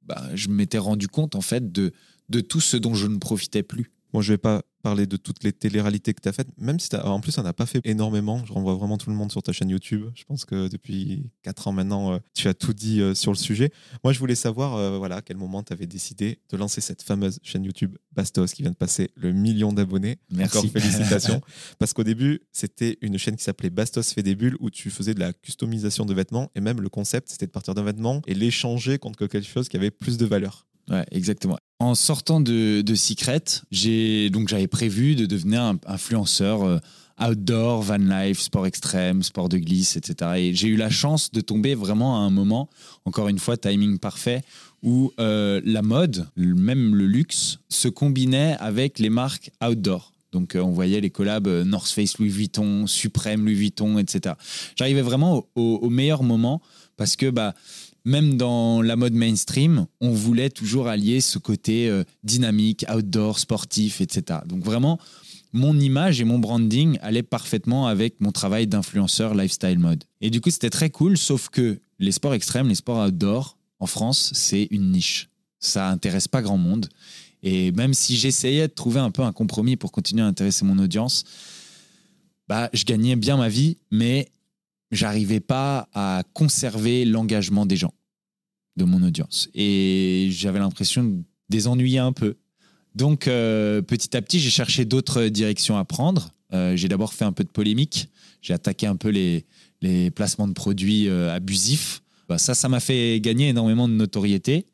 Bah, je m'étais rendu compte, en fait, de tout ce dont je ne profitais plus. Moi, je vais pas parler de toutes les téléréalités que tu as faites, même si t'as- en plus, on n'a pas fait énormément. Je renvoie vraiment tout le monde sur ta chaîne YouTube. Je pense que depuis 4 ans maintenant, euh, tu as tout dit euh, sur le sujet. Moi, je voulais savoir euh, voilà, à quel moment tu avais décidé de lancer cette fameuse chaîne YouTube Bastos qui vient de passer le million d'abonnés. Merci. Encore félicitations. Parce qu'au début, c'était une chaîne qui s'appelait Bastos fait des bulles où tu faisais de la customisation de vêtements et même le concept, c'était de partir d'un vêtement et l'échanger contre quelque chose qui avait plus de valeur. Ouais, exactement. En sortant de, de Secret, j'ai donc j'avais prévu de devenir un influenceur euh, outdoor, van life, sport extrême, sport de glisse, etc. Et j'ai eu la chance de tomber vraiment à un moment, encore une fois, timing parfait, où euh, la mode, même le luxe, se combinait avec les marques outdoor. Donc, euh, on voyait les collabs euh, North Face Louis Vuitton, Supreme Louis Vuitton, etc. J'arrivais vraiment au, meilleur moment parce que, bah, même dans la mode mainstream, on voulait toujours allier ce côté euh, dynamique, outdoor, sportif, etc. Donc vraiment, mon image et mon branding allaient parfaitement avec mon travail d'influenceur lifestyle mode. Et du coup, c'était très cool, sauf que les sports extrêmes, les sports outdoor, en France, c'est une niche. Ça intéresse pas grand monde. Et même si j'essayais de trouver un peu un compromis pour continuer à intéresser mon audience, bah, je gagnais bien ma vie, mais j'arrivais pas à conserver l'engagement des gens, de mon audience. Et j'avais l'impression de les ennuyer un peu. Donc, euh, petit à petit, j'ai cherché d'autres directions à prendre. Euh, j'ai d'abord fait un peu de polémique. J'ai attaqué un peu les, les placements de produits euh, abusifs. Bah, ça, ça m'a fait gagner énormément de notoriété.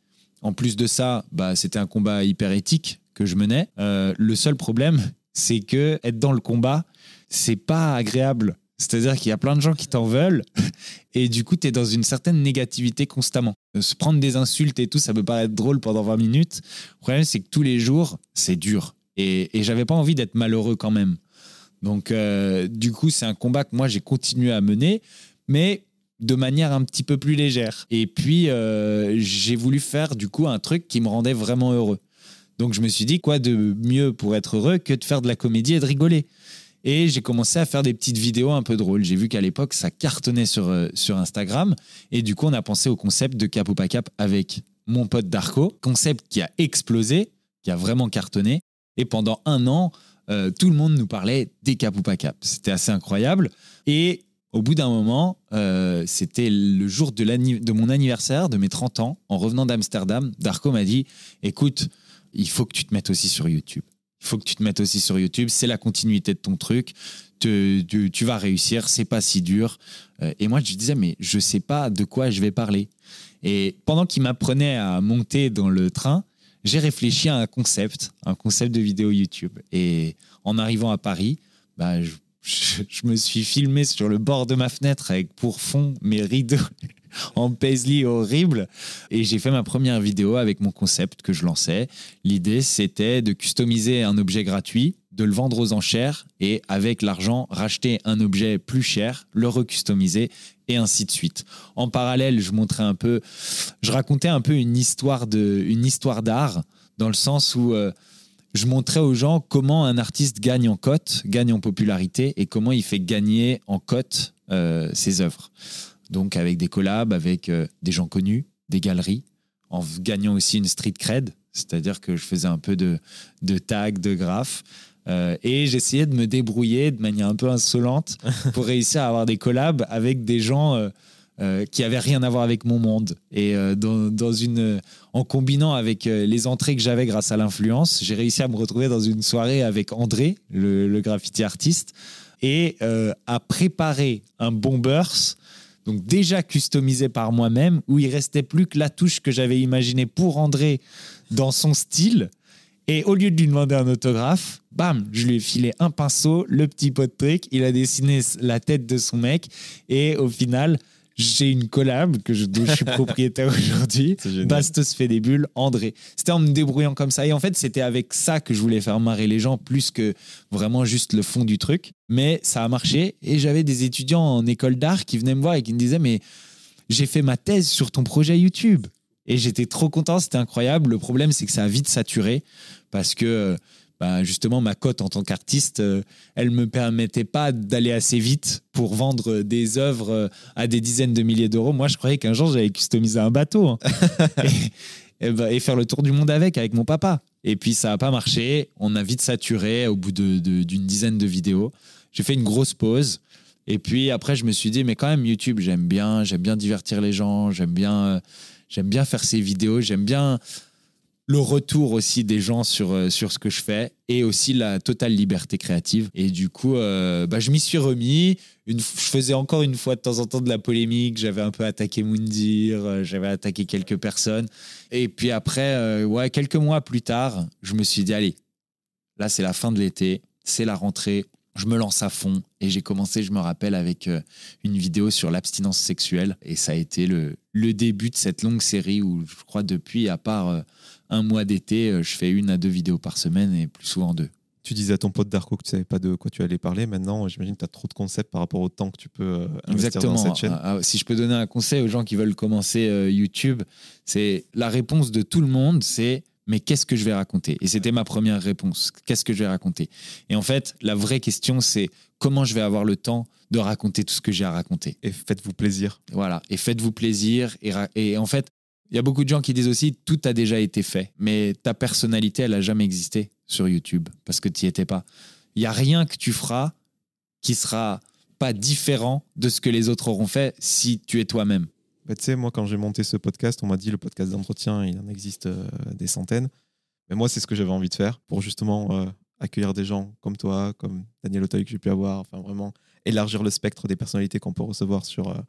En plus de ça, bah, c'était un combat hyper éthique que je menais. Euh, le seul problème, c'est que être dans le combat, c'est pas agréable. C'est-à-dire qu'il y a plein de gens qui t'en veulent et du coup, tu es dans une certaine négativité constamment. Euh, Se prendre des insultes et tout, ça peut paraître drôle pendant 20 minutes. Le problème, c'est que tous les jours, c'est dur. Et, et j'avais pas envie d'être malheureux quand même. Donc, euh, du coup, c'est un combat que moi, j'ai continué à mener, mais de manière un petit peu plus légère. Et puis, euh, j'ai voulu faire du coup un truc qui me rendait vraiment heureux. Donc, je me suis dit, quoi de mieux pour être heureux que de faire de la comédie et de rigoler? Et j'ai commencé à faire des petites vidéos un peu drôles. J'ai vu qu'à l'époque, ça cartonnait sur, euh, sur Instagram. Et du coup, on a pensé au concept de Cap ou pas Cap avec mon pote Darko. Concept qui a explosé, qui a vraiment cartonné. Et pendant un an, euh, tout le monde nous parlait des Cap ou pas Cap. C'était assez incroyable. Et au bout d'un moment, euh, c'était le jour de, mon anniversaire, de mes 30 ans, en revenant d'Amsterdam, Darko m'a dit Écoute, il faut que tu te mettes aussi sur YouTube. Il faut que tu te mettes aussi sur YouTube. C'est la continuité de ton truc. Tu vas réussir. C'est pas si dur. Euh, et moi, je disais, mais je sais pas de quoi je vais parler. Et pendant qu'il m'apprenait à monter dans le train, j'ai réfléchi à un concept, un concept de vidéo YouTube. Et en arrivant à Paris, bah, je, je- me suis filmé sur le bord de ma fenêtre avec pour fond mes rideaux en paisley horrible. Et j'ai fait ma première vidéo avec mon concept que je lançais. L'idée, c'était de customiser un objet gratuit, de le vendre aux enchères et avec l'argent, racheter un objet plus cher, le recustomiser et ainsi de suite. En parallèle, je montrais un peu, je racontais un peu une histoire de, une histoire d'art dans le sens où euh, je montrais aux gens comment un artiste gagne en cote, gagne en popularité et comment il fait gagner en cote euh, ses œuvres. Donc avec des collabs, avec euh, des gens connus, des galeries, en gagnant aussi une street cred, c'est-à-dire que je faisais un peu de, de tags, de graphes. euh, et j'essayais de me débrouiller de manière un peu insolente pour réussir à avoir des collabs avec des gens euh, qui avaient rien à voir avec mon monde. Et euh, dans, une, en combinant avec euh, les entrées que j'avais grâce à l'influence, j'ai réussi à me retrouver dans une soirée avec André, le, graffiti artiste, et à préparer un bombers donc déjà customisé par moi-même, où il restait plus que la touche que j'avais imaginée pour André dans son style. Et au lieu de lui demander un autographe, bam, je lui ai filé un pinceau, le petit pot de truc, il a dessiné la tête de son mec, et au final, j'ai une collab que je, dont je suis propriétaire aujourd'hui. Bastos fait des bulles, André. C'était en me débrouillant comme ça. Et en fait, c'était avec ça que je voulais faire marrer les gens, plus que vraiment juste le fond du truc. Mais ça a marché. Et j'avais des étudiants en école d'art qui venaient me voir et qui me disaient Mais j'ai fait ma thèse sur ton projet YouTube. Et j'étais trop content, c'était incroyable. Le problème, c'est que ça a vite saturé parce que bah, justement, ma cote en tant qu'artiste, euh, elle me permettait pas d'aller assez vite pour vendre des œuvres euh, à des dizaines de milliers d'euros. Moi, je croyais qu'un jour, j'allais customiser un bateau hein. et, et bah, et faire le tour du monde avec, avec mon papa. Et puis, ça n'a pas marché. On a vite saturé au bout de- de- d'une dizaine de vidéos. J'ai fait une grosse pause. Et puis après, je me suis dit, mais quand même, YouTube, j'aime bien, j'aime bien divertir les gens, j'aime bien, euh, j'aime bien faire ces vidéos, j'aime bien le retour aussi des gens sur, euh, sur ce que je fais et aussi la totale liberté créative. Et du coup, euh, bah, je m'y suis remis. Une, je faisais encore une fois de temps en temps de la polémique. J'avais un peu attaqué Moundir, euh, j'avais attaqué quelques personnes. Et puis après, ouais, quelques mois plus tard, je me suis dit, allez, là, c'est la fin de l'été, c'est la rentrée. Je me lance à fond et j'ai commencé, je me rappelle, avec une vidéo sur l'abstinence sexuelle. Et ça a été le, le début de cette longue série où je crois depuis, à part un mois d'été, euh, je fais une à deux vidéos par semaine et plus souvent deux. Tu disais à ton pote Darko que tu savais pas de quoi tu allais parler. Maintenant, j'imagine que tu as trop de concepts par rapport au temps que tu peux euh, investir dans Exactement. cette chaîne. Ah, ah, si je peux donner un conseil aux gens qui veulent commencer euh, YouTube, c'est la réponse de tout le monde, c'est mais qu'est-ce que je vais raconter? Et c'était ma première réponse. Qu'est-ce que je vais raconter? Et en fait, la vraie question, c'est comment je vais avoir le temps de raconter tout ce que j'ai à raconter? Et faites-vous plaisir. Voilà. Et faites-vous plaisir. Et en fait, il y a beaucoup de gens qui disent aussi tout a déjà été fait, mais ta personnalité, elle a jamais existé sur YouTube parce que tu n'y étais pas. Il y a rien que tu feras qui sera pas différent de ce que les autres auront fait si tu es toi-même. Bah, tu sais, moi, quand j'ai monté ce podcast, on m'a dit le podcast d'entretien, il en existe euh, des centaines. Mais moi, c'est ce que j'avais envie de faire pour justement euh, accueillir des gens comme toi, comme Daniel Auteuil que j'ai pu avoir, enfin vraiment élargir le spectre des personnalités qu'on peut recevoir sur, euh,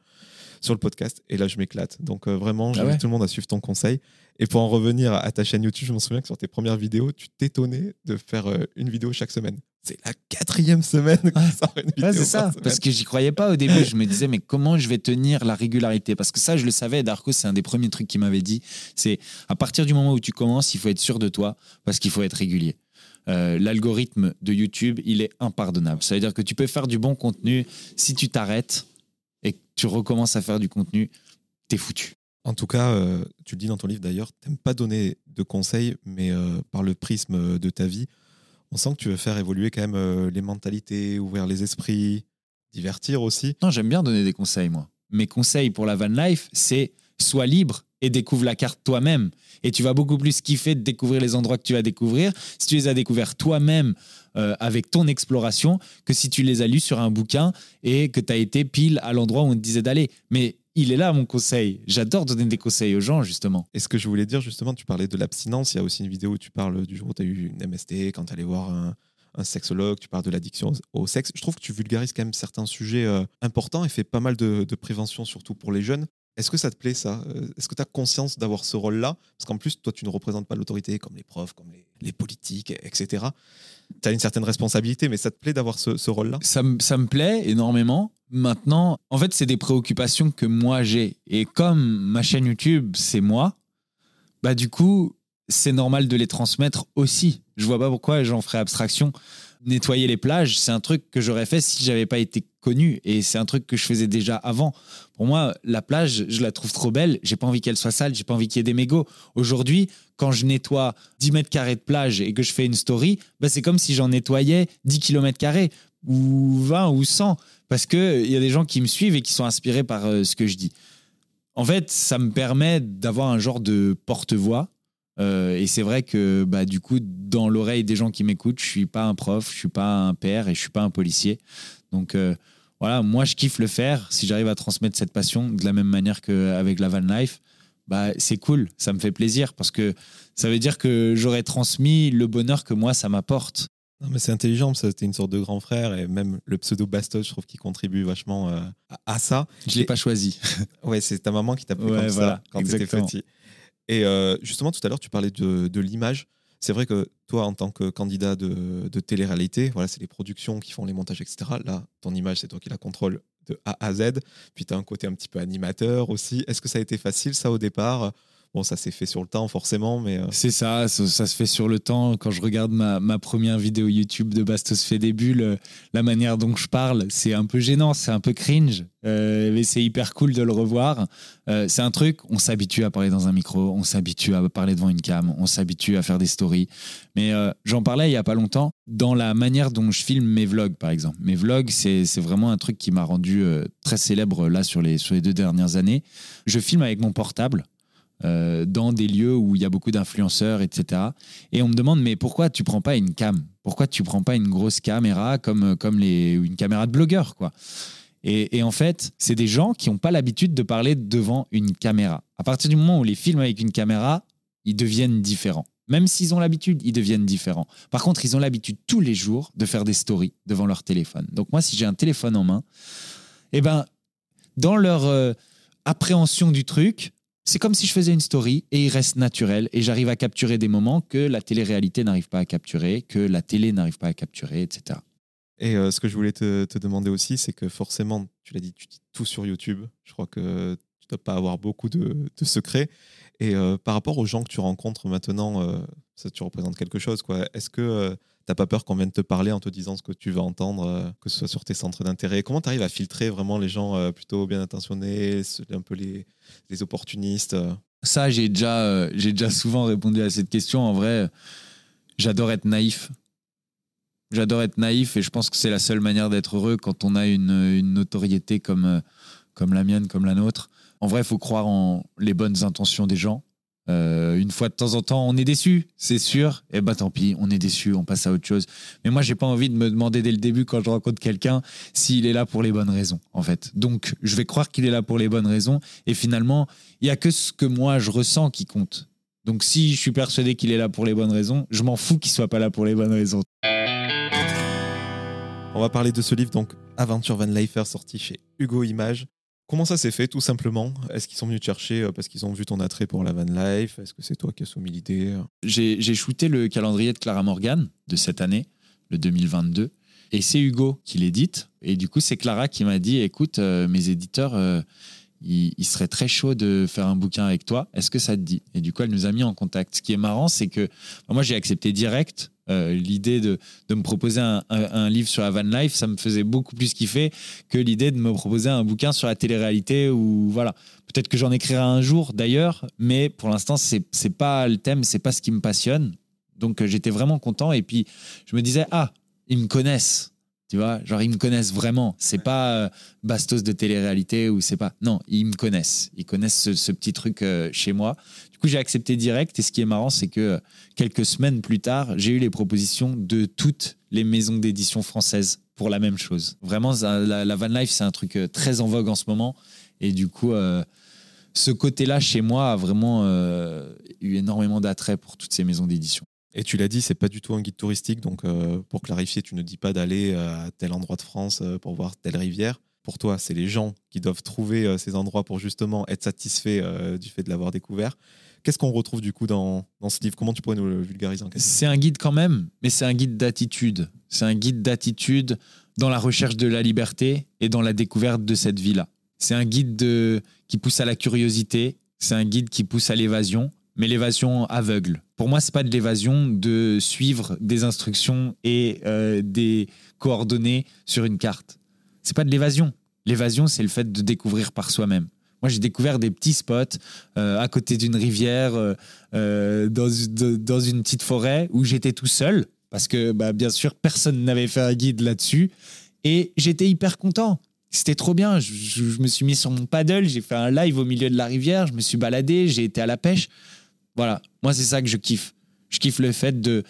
sur le podcast. Et là, je m'éclate. Donc euh, vraiment, j'invite ouais tout le monde à suivre ton conseil. Et pour en revenir à ta chaîne YouTube, je me souviens que sur tes premières vidéos, tu t'étonnais de faire euh, une vidéo chaque semaine. C'est la quatrième semaine que tu sors une vidéo c'est par ça. semaine. Parce que j'y croyais pas au début. Je me disais, mais comment je vais tenir la régularité? Parce que ça, je le savais. Darko, c'est un des premiers trucs qu'il m'avait dit. C'est à partir du moment où tu commences, il faut être sûr de toi parce qu'il faut être régulier. Euh, L'algorithme de YouTube, il est impardonnable. Ça veut dire que tu peux faire du bon contenu. Si tu t'arrêtes et que tu recommences à faire du contenu, t'es foutu. En tout cas, euh, tu le dis dans ton livre d'ailleurs, tu n'aimes pas donner de conseils, mais euh, par le prisme de ta vie, on sent que tu veux faire évoluer quand même euh, les mentalités, ouvrir les esprits, divertir aussi. Non, j'aime bien donner des conseils, moi. Mes conseils pour la van life, c'est sois libre et découvre la carte toi-même. Et tu vas beaucoup plus kiffer de découvrir les endroits que tu vas découvrir si tu les as découverts toi-même euh, avec ton exploration que si tu les as lus sur un bouquin et que tu as été pile à l'endroit où on te disait d'aller. Mais il est là, mon conseil. J'adore donner des conseils aux gens, justement. Et ce que je voulais dire, justement, tu parlais de l'abstinence. Il y a aussi une vidéo où tu parles du jour où tu as eu une MST, quand tu allais voir un, sexologue, tu parles de l'addiction au, sexe. Je trouve que tu vulgarises quand même certains sujets euh, importants et fais pas mal de prévention, surtout pour les jeunes. Est-ce que ça te plaît, ça? Euh, Est-ce que tu as conscience d'avoir ce rôle-là? Parce qu'en plus, toi, tu ne représentes pas l'autorité comme les profs, comme les, politiques, etc. Tu as une certaine responsabilité, mais ça te plaît d'avoir ce, rôle-là? Ça, me- ça me plaît énormément. Maintenant, en fait, c'est des préoccupations que moi j'ai. Et comme ma chaîne YouTube, c'est moi, bah du coup, c'est normal de les transmettre aussi. Je vois pas pourquoi j'en ferais abstraction. Nettoyer les plages, c'est un truc que j'aurais fait si j'avais pas été connu. Et c'est un truc que je faisais déjà avant. Pour moi, la plage, je la trouve trop belle. J'ai pas envie qu'elle soit sale. J'ai pas envie qu'il y ait des mégots. Aujourd'hui, quand je nettoie 10 mètres carrés de plage et que je fais une story, bah, c'est comme si j'en nettoyais 10 km carrés ou 20 ou 100 parce que il y a des gens qui me suivent et qui sont inspirés par euh, ce que je dis. En fait, ça me permet d'avoir un genre de porte-voix. Euh, et c'est vrai que bah, du coup, dans l'oreille des gens qui m'écoutent, je suis pas un prof, je suis pas un père et je suis pas un policier. Donc euh, voilà, moi je kiffe le faire. Si j'arrive à transmettre cette passion de la même manière qu'avec la van life, bah, c'est cool, ça me fait plaisir parce que ça veut dire que j'aurais transmis le bonheur que moi ça m'apporte. Non, mais c'est intelligent, c'était une sorte de grand frère, et même le pseudo Bastos, je trouve qu'il contribue vachement euh, à, à ça. Je l'ai pas choisi. Ouais, c'est ta maman qui t'a pris Ouais, comme voilà, ça quand tu étais exactement. petit. Et euh, justement, tout à l'heure, tu parlais de, l'image. C'est vrai que toi, en tant que candidat de, de télé-réalité, voilà, c'est les productions qui font les montages, etc. Là, ton image, c'est toi qui la contrôle de A à Z. Puis tu as un côté un petit peu animateur aussi. Est-ce que ça a été facile, ça, au départ? Bon, ça s'est fait sur le temps, forcément, mais... euh, C'est ça, ça, se fait sur le temps. Quand je regarde ma, ma première vidéo YouTube de Bastos fait des bulles, euh, la manière dont je parle, c'est un peu gênant, c'est un peu cringe, euh, mais c'est hyper cool de le revoir. C'est un truc, on s'habitue à parler dans un micro, on s'habitue à parler devant une cam, on s'habitue à faire des stories. Mais j'en parlais il y a pas longtemps dans la manière dont je filme mes vlogs, par exemple. Mes vlogs, c'est vraiment un truc qui m'a rendu très célèbre là sur les, sur les deux dernières années. Je filme avec mon portable euh, dans des lieux où il y a beaucoup d'influenceurs, etc. Et on me demande, mais pourquoi tu prends pas une cam? Pourquoi tu prends pas une grosse caméra comme, comme les, une caméra de blogueur quoi? Et, en fait, c'est des gens qui n'ont pas l'habitude de parler devant une caméra. À partir du moment où les filme avec une caméra, ils deviennent différents. Même s'ils ont l'habitude, ils deviennent différents. Par contre, ils ont l'habitude tous les jours de faire des stories devant leur téléphone. Donc moi, si j'ai un téléphone en main, eh ben, dans leur euh, appréhension du truc, c'est comme si je faisais une story et il reste naturel et j'arrive à capturer des moments que la télé-réalité n'arrive pas à capturer, que la télé n'arrive pas à capturer, etc. Et euh, ce que je voulais te, demander aussi, c'est que forcément, tu l'as dit, tu dis tout sur YouTube. Je crois que tu ne dois pas avoir beaucoup de, secrets. Et euh, par rapport aux gens que tu rencontres maintenant, euh, ça, tu représentes quelque chose. Est-ce que tu n'as pas peur qu'on vienne te parler en te disant ce que tu veux entendre, euh, que ce soit sur tes centres d'intérêt? Comment tu arrives à filtrer vraiment les gens euh, plutôt bien intentionnés, un peu les, opportunistes euh? Ça, j'ai déjà, j'ai déjà souvent répondu à cette question. En vrai, j'adore être naïf. J'adore être naïf et je pense que c'est la seule manière d'être heureux quand on a une, notoriété comme, comme la mienne, comme la nôtre. En vrai, il faut croire en les bonnes intentions des gens. Euh, une fois de temps en temps, on est déçu, c'est sûr. Et ben tant pis, on est déçu, on passe à autre chose. Mais moi, j'ai pas envie de me demander dès le début quand je rencontre quelqu'un s'il est là pour les bonnes raisons, en fait. Donc, je vais croire qu'il est là pour les bonnes raisons. Et finalement, il y a que ce que moi je ressens qui compte. Donc, si je suis persuadé qu'il est là pour les bonnes raisons, je m'en fous qu'il soit pas là pour les bonnes raisons. On va parler de ce livre, donc Aventure Van Lifer, sorti chez Hugo Images. Comment ça s'est fait, tout simplement? Est-ce qu'ils sont venus te chercher euh, parce qu'ils ont vu ton attrait pour la van life? Est-ce que c'est toi qui as soumis l'idée? J'ai shooté le calendrier de Clara Morgan de cette année, le 2022. Et c'est Hugo qui l'édite. Et du coup, c'est Clara qui m'a dit écoute, euh, mes éditeurs, euh, ils, ils seraient très chauds de faire un bouquin avec toi. Est-ce que ça te dit? Et du coup, elle nous a mis en contact. Ce qui est marrant, c'est que moi, j'ai accepté direct. Euh, L'idée de, de me proposer un, un- livre sur la van life, ça me faisait beaucoup plus kiffer que l'idée de me proposer un bouquin sur la télé-réalité ou voilà. Peut-être que j'en écrirai un jour d'ailleurs, mais pour l'instant, c'est c'est pas le thème, c'est pas ce qui me passionne. Donc euh, j'étais vraiment content et puis je me disais ah ils me connaissent, tu vois, genre ils me connaissent vraiment. C'est pas euh, Bastos de télé-réalité ou c'est pas non ils me connaissent, ils connaissent ce, ce petit truc chez moi. Du coup j'ai accepté direct et ce qui est marrant c'est que quelques semaines plus tard j'ai eu les propositions de toutes les maisons d'édition françaises pour la même chose. Vraiment la, van life c'est un truc euh, très en vogue en ce moment et du coup euh, ce côté-là chez moi a vraiment euh, eu énormément d'attrait pour toutes ces maisons d'édition. Et tu l'as dit, c'est pas du tout un guide touristique. Donc, pour clarifier, tu ne dis pas d'aller à tel endroit de France pour voir telle rivière. Pour toi, c'est les gens qui doivent trouver ces endroits pour justement être satisfaits du fait de l'avoir découvert. Qu'est-ce qu'on retrouve du coup dans, dans ce livre? Comment tu pourrais nous le vulgariser C'est un guide quand même, mais c'est un guide d'attitude. C'est un guide d'attitude dans la recherche de la liberté et dans la découverte de cette vie-là. C'est un guide de, qui pousse à la curiosité, c'est un guide qui pousse à l'évasion, mais l'évasion aveugle. Pour moi, c'est pas de l'évasion de suivre des instructions et euh, des coordonnées sur une carte. C'est pas de l'évasion. L'évasion, c'est le fait de découvrir par soi-même. Moi, j'ai découvert des petits spots euh, à côté d'une rivière, euh, euh, dans, de- dans une petite forêt où j'étais tout seul, parce que bah, bien sûr, personne n'avait fait un guide là-dessus. Et j'étais hyper content. C'était trop bien. Je, je- je me suis mis sur mon paddle, j'ai fait un live au milieu de la rivière, je me suis baladé, j'ai été à la pêche. Voilà, moi, c'est ça que je kiffe. Je kiffe le fait de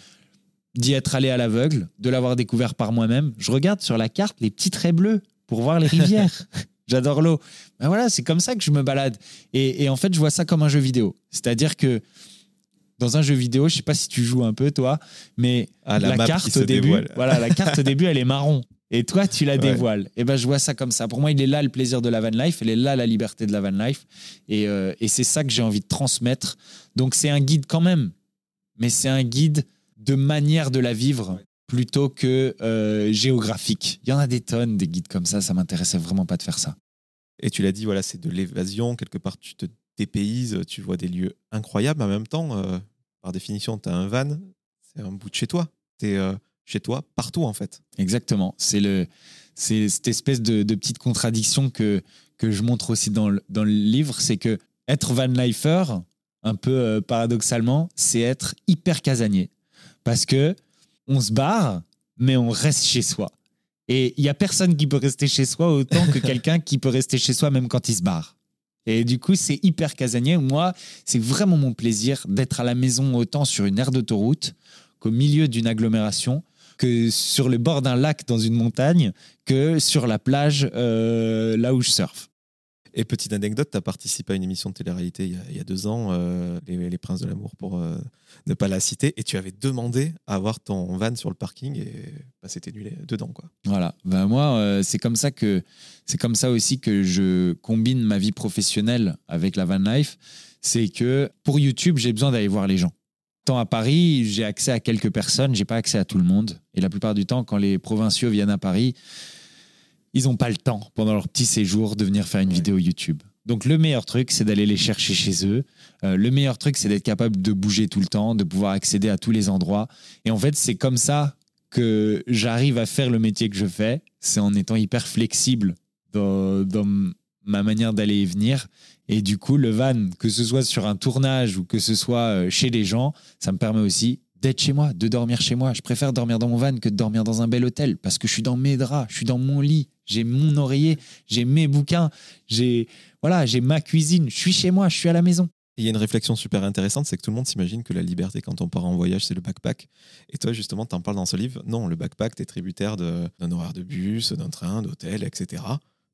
d'y être allé à l'aveugle, de l'avoir découvert par moi-même. Je regarde sur la carte les petits traits bleus pour voir les rivières. J'adore l'eau. Ben voilà, c'est comme ça que je me balade. Et, et en fait, je vois ça comme un jeu vidéo. C'est-à-dire que dans un jeu vidéo, je sais pas si tu joues un peu toi, mais Ah, la carte au début, dévoile. voilà, la carte au début, elle est marron. Et toi, tu la Ouais. dévoiles. Et ben, je vois ça comme ça. Pour moi, il est là le plaisir de la van life, il est là la liberté de la van life. Et, euh, et c'est ça que j'ai envie de transmettre. Donc, c'est un guide quand même, mais c'est un guide de manière de la vivre plutôt que euh, géographique. Il y en a des tonnes des guides comme ça. Ça m'intéressait vraiment pas de faire ça. Et tu l'as dit, voilà, c'est de l'évasion. Quelque part, tu te dépayses, tu vois des lieux incroyables. Mais en même temps, euh, par définition, tu as un van, c'est un bout de chez toi. Tu es chez toi partout, en fait. Exactement. C'est le, c'est cette espèce de, de petite contradiction que que je montre aussi dans le, dans le livre, c'est que être van lifer, un peu euh, paradoxalement, c'est être hyper casanier, parce que on se barre, mais on reste chez soi. Et il y a personne qui peut rester chez soi autant que quelqu'un qui peut rester chez soi même quand il se barre. Et du coup, c'est hyper casanier. Moi, c'est vraiment mon plaisir d'être à la maison autant sur une aire d'autoroute qu'au milieu d'une agglomération, que sur le bord d'un lac dans une montagne, que sur la plage euh, là où je surfe. Et petite anecdote, tu as participé à une émission de télé-réalité il y a, deux ans, euh, les, Princes de l'amour, pour euh, ne pas la citer, et tu avais demandé à avoir ton van sur le parking et bah, c'était nul dedans. Quoi. Voilà. Ben moi, euh, c'est comme ça c'est comme ça aussi que je combine ma vie professionnelle avec la van life. C'est que pour YouTube, j'ai besoin d'aller voir les gens. Tant à Paris, j'ai accès à quelques personnes, j'ai pas accès à tout le monde. Et la plupart du temps, quand les provinciaux viennent à Paris, ils n'ont pas le temps pendant leur petit séjour de venir faire une Ouais. vidéo YouTube. Donc le meilleur truc, c'est d'aller les chercher chez eux. Euh, le meilleur truc, c'est d'être capable de bouger tout le temps, de pouvoir accéder à tous les endroits. Et en fait, c'est comme ça que j'arrive à faire le métier que je fais. C'est en étant hyper flexible dans, dans ma manière d'aller et venir. Et du coup, le van, que ce soit sur un tournage ou que ce soit euh, chez des gens, ça me permet aussi d'être chez moi, de dormir chez moi. Je préfère dormir dans mon van que de dormir dans un bel hôtel parce que je suis dans mes draps, je suis dans mon lit, j'ai mon oreiller, j'ai mes bouquins, j'ai voilà, j'ai ma cuisine, je suis chez moi, je suis à la maison. Il y a une réflexion super intéressante, c'est que tout le monde s'imagine que la liberté quand on part en voyage, c'est le backpack. Et toi, justement, tu en parles dans ce livre. Non, le backpack, tu es tributaire d'un horaire de bus, d'un train, d'hôtel, etc.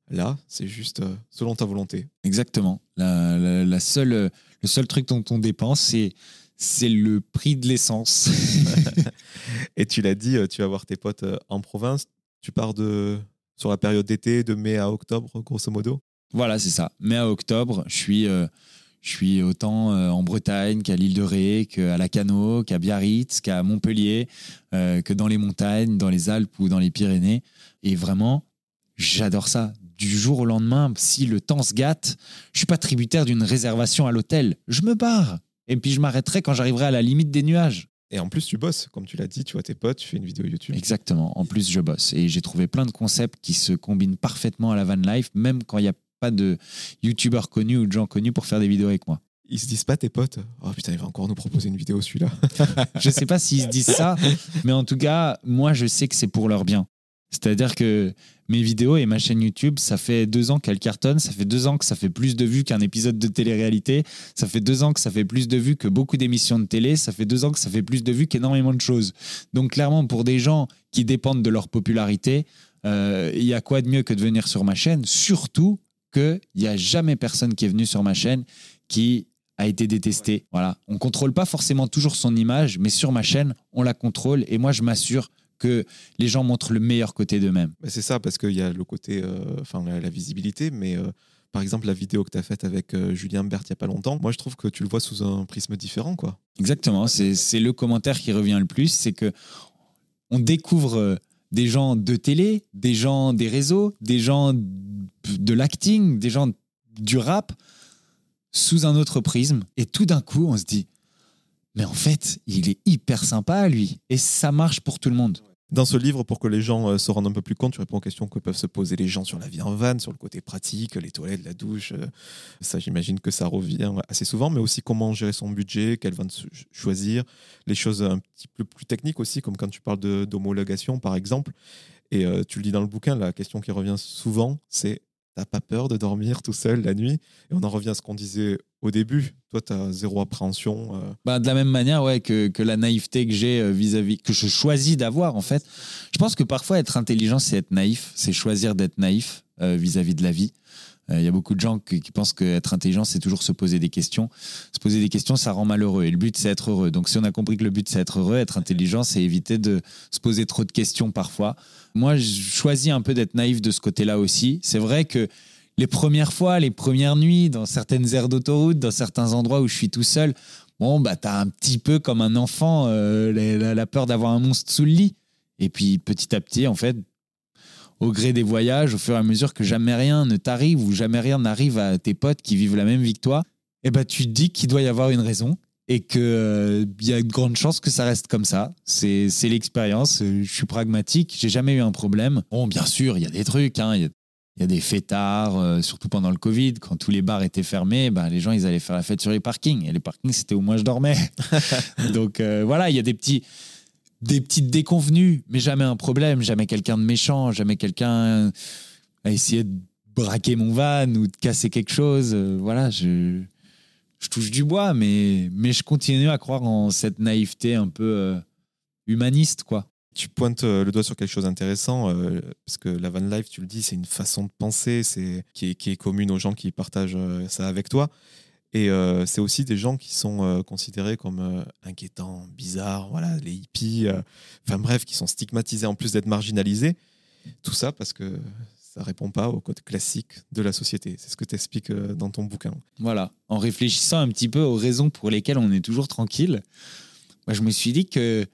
Là, c'est juste euh, selon ta volonté. Exactement. La, la- la seule, le seul truc dont on dépense, c'est c'est le prix de l'essence. Et tu l'as dit, euh, tu vas voir tes potes euh, en province. Tu pars de sur la période d'été, de mai à octobre, grosso modo? Voilà, c'est ça. Mai à octobre, je suis, euh, je suis autant euh, en Bretagne qu'à l'île de Ré, qu'à la Cano, qu'à Biarritz, qu'à Montpellier, euh, que dans les montagnes, dans les Alpes ou dans les Pyrénées. Et vraiment, j'adore ça. Du jour au lendemain, si le temps se gâte, je suis pas tributaire d'une réservation à l'hôtel. Je me barre. Et puis je m'arrêterai quand j'arriverai à la limite des nuages. Et en plus, tu bosses, comme tu l'as dit, tu vois tes potes, tu fais une vidéo YouTube. Exactement. En plus, je bosse. Et j'ai trouvé plein de concepts qui se combinent parfaitement à la van life, même quand il n'y a pas de youtubeurs connus ou de gens connus pour faire des vidéos avec moi. Ils se disent pas tes potes Oh putain, il va encore nous proposer une vidéo celui-là. Je sais pas s'ils se disent ça, mais en tout cas, moi, je sais que c'est pour leur bien. C'est-à-dire que mes vidéos et ma chaîne YouTube, ça fait deux ans qu'elles cartonnent, ça fait deux ans que ça fait plus de vues qu'un épisode de télé-réalité, ça fait deux ans que ça fait plus de vues que beaucoup d'émissions de télé, ça fait deux ans que ça fait plus de vues qu'énormément de choses. Donc clairement, pour des gens qui dépendent de leur popularité, euh, il y a quoi de mieux que de venir sur ma chaîne? Surtout qu'il n'y a jamais personne qui est venu sur ma chaîne qui a été détesté. Voilà. On contrôle pas forcément toujours son image, mais sur ma chaîne, on la contrôle et moi, je m'assure que les gens montrent le meilleur côté d'eux-mêmes. C'est ça, parce qu'il y a le côté, euh, enfin la, la visibilité, mais euh, par exemple la vidéo que tu as faite avec euh, Julien Berthe il n'y a pas longtemps, moi je trouve que tu le vois sous un prisme différent. quoi. Exactement, c'est le commentaire qui revient le plus, c'est que on découvre des gens de télé, des gens des réseaux, des gens de l'acting, des gens du rap sous un autre prisme, et tout d'un coup on se dit, mais en fait, il est hyper sympa lui, et ça marche pour tout le monde. Dans ce livre, pour que les gens euh, se rendent un peu plus compte, tu réponds aux questions que peuvent se poser les gens sur la vie en van, sur le côté pratique, les toilettes, la douche. euh, Ça, j'imagine que ça revient assez souvent, mais aussi comment gérer son budget, quelle van choisir, les choses un petit peu plus techniques aussi, comme quand tu parles d'homologation, par exemple. Et euh, tu le dis dans le bouquin, la question qui revient souvent, c'est T'as pas peur de dormir tout seul la nuit? Et on en revient à ce qu'on disait au début. Toi, tu as zéro appréhension. euh, Bah, de la même manière ouais, que, que la naïveté que j'ai euh, vis-à-vis, que je choisis d'avoir en fait. Je pense que parfois être intelligent, c'est être naïf, c'est choisir d'être naïf euh, vis-à-vis de la vie. Euh, Il y a beaucoup de gens qui, qui pensent qu'être intelligent, c'est toujours se poser des questions. Se poser des questions, ça rend malheureux. Et le but, c'est être heureux. Donc si on a compris que le but, c'est être heureux, être intelligent, c'est éviter de se poser trop de questions parfois. Moi, je choisis un peu d'être naïf de ce côté-là aussi. C'est vrai que les premières fois, les premières nuits, dans certaines aires d'autoroute, dans certains endroits où je suis tout seul, bon, bah, t'as un petit peu comme un enfant euh, la, la- peur d'avoir un monstre sous le lit. Et puis petit à petit, en fait, au gré des voyages, au fur et à mesure que jamais rien ne t'arrive ou jamais rien n'arrive à tes potes qui vivent la même toi, eh ben, tu te dis qu'il doit y avoir une raison et qu'il y a de grandes chances que ça reste comme ça. C'est l'expérience. euh, Je suis pragmatique. J'ai jamais eu un problème. Bon, bien sûr, il y a des trucs. hein, Il y, a, y a des fêtards, euh, surtout pendant le Covid, quand tous les bars étaient fermés, ben, les gens ils allaient faire la fête sur les parkings. Et les parkings, c'était où moi je dormais. Donc euh, voilà, il y a des petits des petites déconvenues, mais jamais un problème, jamais quelqu'un de méchant, jamais quelqu'un à essayer de braquer mon van ou de casser quelque chose. Euh, voilà, je, je touche du bois, mais, mais je continue à croire en cette naïveté un peu euh, humaniste, quoi. Tu pointes euh, le doigt sur quelque chose d'intéressant, euh, parce que la van life, tu le dis, c'est une façon de penser c'est qui est, commune aux gens qui partagent ça avec toi. Et c'est aussi des gens qui sont considérés comme inquiétants, bizarres, voilà, les hippies, enfin bref, qui sont stigmatisés en plus d'être marginalisés. Tout ça parce que ça répond pas au code classique de la société. C'est ce que tu expliques dans ton bouquin. Voilà, en réfléchissant un petit peu aux raisons pour lesquelles on est toujours tranquille, moi, je me suis dit que,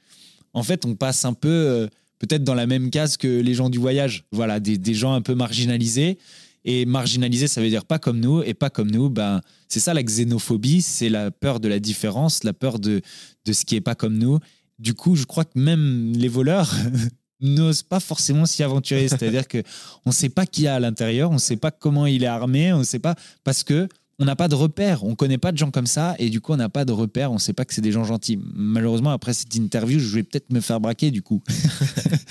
en fait, on passe un peu euh, peut-être dans la même case que les gens du voyage. Voilà, des, des gens un peu marginalisés. Et marginalisés, ça veut dire pas comme nous. Et pas comme nous, ben, c'est ça la xénophobie, c'est la peur de la différence, la peur de, de ce qui est pas comme nous. Du coup, je crois que même les voleurs n'osent pas forcément s'y aventurer. C'est-à-dire que on sait pas qui y a à l'intérieur, on sait pas comment il est armé, on sait pas parce que on n'a pas de repères, on connaît pas de gens comme ça et du coup on n'a pas de repères, on sait pas que c'est des gens gentils. Malheureusement après cette interview, je vais peut-être me faire braquer du coup.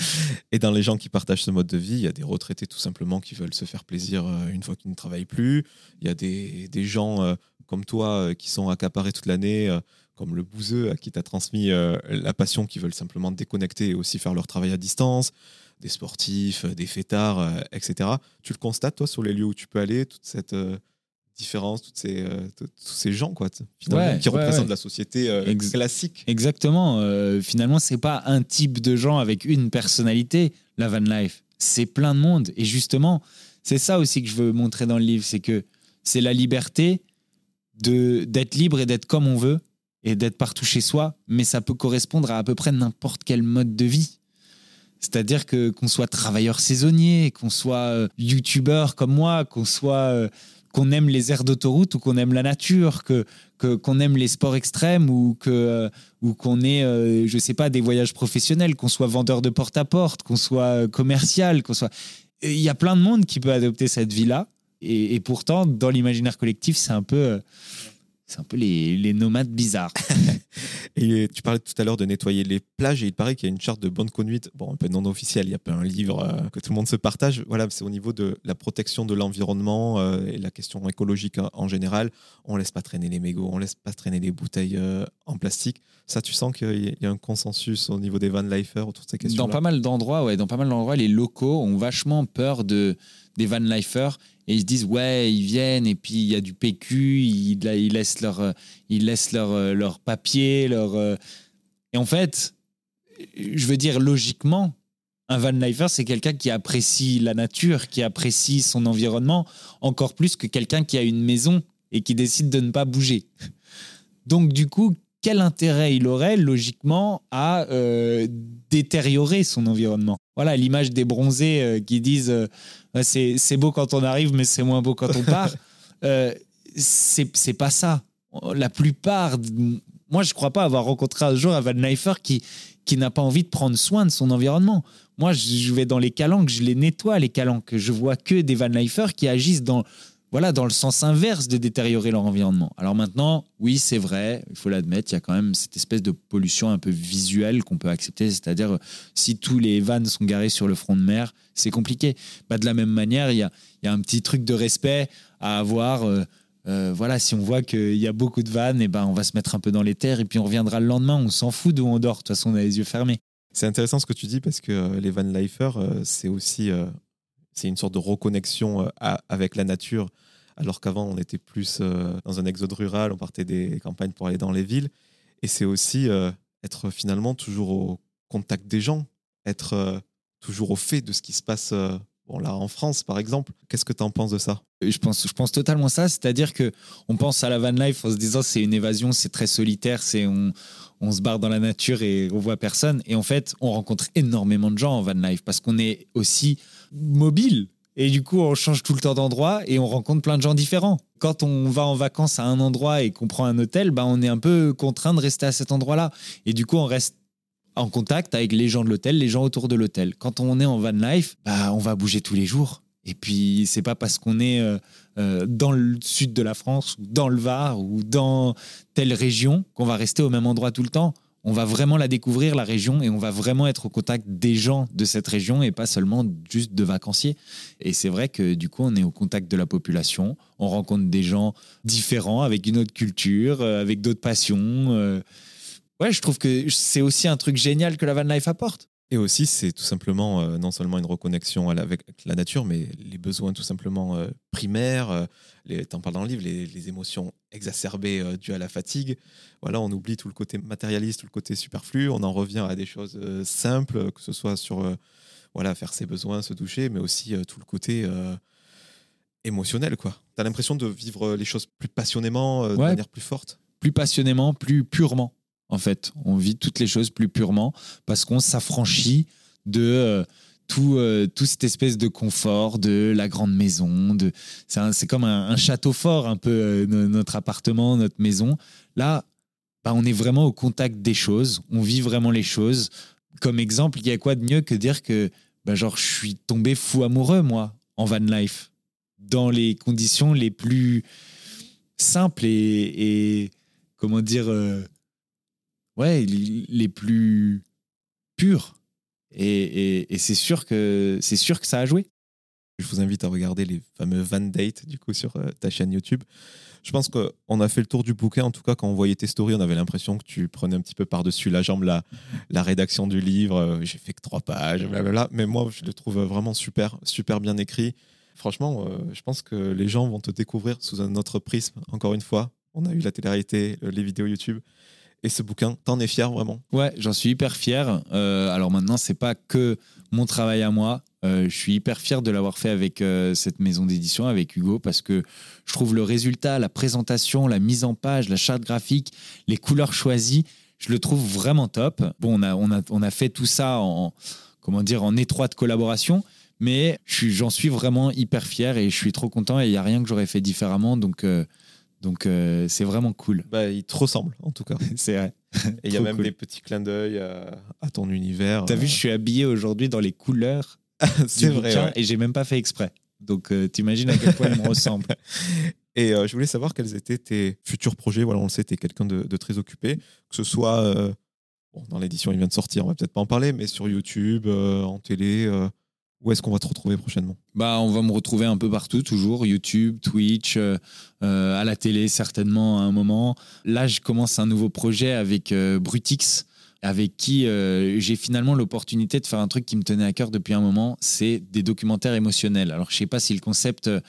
Et dans les gens qui partagent ce mode de vie, il y a des retraités tout simplement qui veulent se faire plaisir euh, une fois qu'ils ne travaillent plus. Il y a des, des gens euh, comme toi euh, qui sont accaparés toute l'année, comme le bouseux à qui tu as transmis euh, la passion, qui veulent simplement déconnecter et aussi faire leur travail à distance. Des sportifs, euh, des fêtards, euh, etc. Tu le constates, toi, sur les lieux où tu peux aller, toute cette euh, différences, toutes ces, tous ces gens quoi, Ouais, qui ouais, représentent ouais. la société Ex- classique. Exactement. finalement, c'est pas un type de gens avec une personnalité, la van life. C'est plein de monde. Et justement, c'est ça aussi que je veux montrer dans le livre, c'est que c'est la liberté de d'être libre et d'être comme on veut et d'être partout chez soi, mais ça peut correspondre à à peu près n'importe quel mode de vie. C'est-à-dire que qu'on soit travailleur saisonnier, qu'on soit euh, youtubeur comme moi, qu'on soit euh, qu'on aime les aires d'autoroute ou qu'on aime la nature, que qu'on aime les sports extrêmes ou que euh, ou qu'on ait, euh, je sais pas, des voyages professionnels, qu'on soit vendeur de porte-à-porte, qu'on soit commercial, qu'on soit. Il y a plein de monde qui peut adopter cette vie-là. Et, pourtant, dans l'imaginaire collectif, c'est un peu, c'est un peu les, les nomades bizarres. Et tu parlais tout à l'heure de nettoyer les plages et il paraît qu'il y a une charte de bonne conduite, bon, un peu non officielle, il n'y a pas un livre euh, que tout le monde se partage. Voilà, c'est au niveau de la protection de l'environnement euh, et la question écologique en, en général. On laisse pas traîner les mégots, on laisse pas traîner les bouteilles euh, en plastique. Ça, tu sens qu'il y a- y a un consensus au niveau des van lifers autour de ces questions Dans pas mal d'endroits, ouais, dans pas mal d'endroits, les locaux ont vachement peur de des van lifers et ils se disent ouais, ils viennent et puis il y a du PQ, ils, laissent leur euh, ils laissent leur euh, leur papier, leur euh, et en fait, je veux dire logiquement, un van lifer c'est quelqu'un qui apprécie la nature, qui apprécie son environnement encore plus que quelqu'un qui a une maison et qui décide de ne pas bouger. Donc du coup, quel intérêt il aurait logiquement à euh, détériorer son environnement Voilà l'image des bronzés euh, qui disent euh, c'est beau quand on arrive, mais c'est moins beau quand on part. C'est pas ça. La plupart, moi je crois pas avoir rencontré un jour un Van Lifer qui qui n'a pas envie de prendre soin de son environnement. Moi, je vais dans les calanques, je les nettoie les calanques. Je vois que des Van Lifers qui agissent dans voilà, dans le sens inverse de détériorer leur environnement. Alors maintenant, oui, c'est vrai, il faut l'admettre, il y a quand même cette espèce de pollution un peu visuelle qu'on peut accepter, c'est-à-dire si tous les vannes sont garés sur le front de mer, c'est compliqué. Bah, de la même manière, il y a, un petit truc de respect à avoir. euh, euh, voilà, si on voit qu'il y a beaucoup de vannes, et ben on va se mettre un peu dans les terres et puis on reviendra le lendemain, on s'en fout d'où on dort, de toute façon on a les yeux fermés. C'est intéressant ce que tu dis parce que euh, les van lifers, c'est aussi c'est une sorte de reconnexion euh, avec la nature, alors qu'avant on était plus euh, dans un exode rural, on partait des campagnes pour aller dans les villes. Et c'est aussi euh, être finalement toujours au contact des gens, être toujours au fait de ce qui se passe bon, là en France par exemple. Qu'est-ce que tu en penses de ça? Je pense, je pense totalement ça, c'est-à-dire que on pense à la van life en se disant c'est une évasion, c'est très solitaire, c'est on, on se barre dans la nature et on voit personne. Et en fait, on rencontre énormément de gens en van life parce qu'on est aussi mobile. Et du coup, on change tout le temps d'endroit et on rencontre plein de gens différents. Quand on va en vacances à un endroit et qu'on prend un hôtel, bah, on est un peu contraint de rester à cet endroit-là. Et du coup, on reste en contact avec les gens de l'hôtel, les gens autour de l'hôtel. Quand on est en van life, bah, on va bouger tous les jours. Et puis, c'est pas parce qu'on est euh, euh, dans le sud de la France, dans le Var, ou dans telle région, qu'on va rester au même endroit tout le temps. On va vraiment la découvrir, la région, et on va vraiment être au contact des gens de cette région et pas seulement juste de vacanciers. Et c'est vrai que du coup, on est au contact de la population, on rencontre des gens différents, avec une autre culture, euh, avec d'autres passions. Ouais, je trouve que c'est aussi un truc génial que la van life apporte. Et aussi, c'est tout simplement euh, non seulement une reconnexion à la- avec la nature, mais les besoins tout simplement euh, primaires. Euh, les, t'en parles dans le livre, les, les émotions exacerbées euh, dues à la fatigue. Voilà, on oublie tout le côté matérialiste, tout le côté superflu. On en revient à des choses simples, que ce soit sur voilà, faire ses besoins, se doucher, mais aussi tout le côté émotionnel. Tu as l'impression de vivre les choses plus passionnément, de Ouais. manière plus forte? plus passionnément, plus purement. En fait, on vit toutes les choses plus purement parce qu'on s'affranchit de euh, tout, euh, cette espèce de confort, de la grande maison. C'est, comme un, château fort, un peu euh, no- notre appartement, notre maison. Là, bah, on est vraiment au contact des choses, on vit vraiment les choses. Comme exemple, il y a quoi de mieux que dire que bah, genre, je suis tombé fou amoureux, moi, en van life, dans les conditions les plus simples et, et comment dire, euh, ouais, les, plus purs. Et, et- c'est sûr que c'est sûr que ça a joué. Je vous invite à regarder les fameux Van Date du coup sur euh, ta chaîne YouTube. Je pense qu'on a fait le tour du bouquin. En tout cas, quand on voyait tes stories, on avait l'impression que tu prenais un petit peu par-dessus la jambe la, la rédaction du livre. Euh, J'ai fait que trois pages, blablabla. Mais moi, je le trouve vraiment super, super bien écrit. Franchement, euh, je pense que les gens vont te découvrir sous un autre prisme. Encore une fois, on a eu la télé-réalité, les vidéos YouTube. Et ce bouquin, t'en es fier vraiment? Ouais, j'en suis hyper fier. Euh, alors maintenant, c'est pas que mon travail à moi. Euh, je suis hyper fier de l'avoir fait avec euh, cette maison d'édition, avec Hugo, parce que je trouve le résultat, la présentation, la mise en page, la charte graphique, les couleurs choisies, je le trouve vraiment top. Bon, on a, on a, on a fait tout ça en, comment dire, en étroite collaboration, mais j'en suis vraiment hyper fier et je suis trop content et il n'y a rien que j'aurais fait différemment. Donc, donc euh, c'est vraiment cool. bah, Il te ressemble, en tout cas. C'est vrai. Et il y a même cool. des petits clins d'œil à, à ton univers. T'as vu, je suis habillé aujourd'hui dans les couleurs C'est vrai. ouais. et j'ai même pas fait exprès. Donc euh, t'imagines à quel point il me ressemble. Et euh, je voulais savoir quels étaient tes futurs projets. Voilà, on le sait, tu es quelqu'un de, de très occupé. Que ce soit euh, bon, dans l'édition, il vient de sortir, on va peut-être pas en parler, mais sur YouTube, euh, en télé, euh, où est-ce qu'on va te retrouver prochainement? Bah, on va me retrouver un peu partout, toujours. YouTube, Twitch, euh, euh, à la télé certainement à un moment. Là, je commence un nouveau projet avec euh, Brutix, avec qui euh, j'ai finalement l'opportunité de faire un truc qui me tenait à cœur depuis un moment, c'est des documentaires émotionnels. Alors, je sais pas si le concept euh,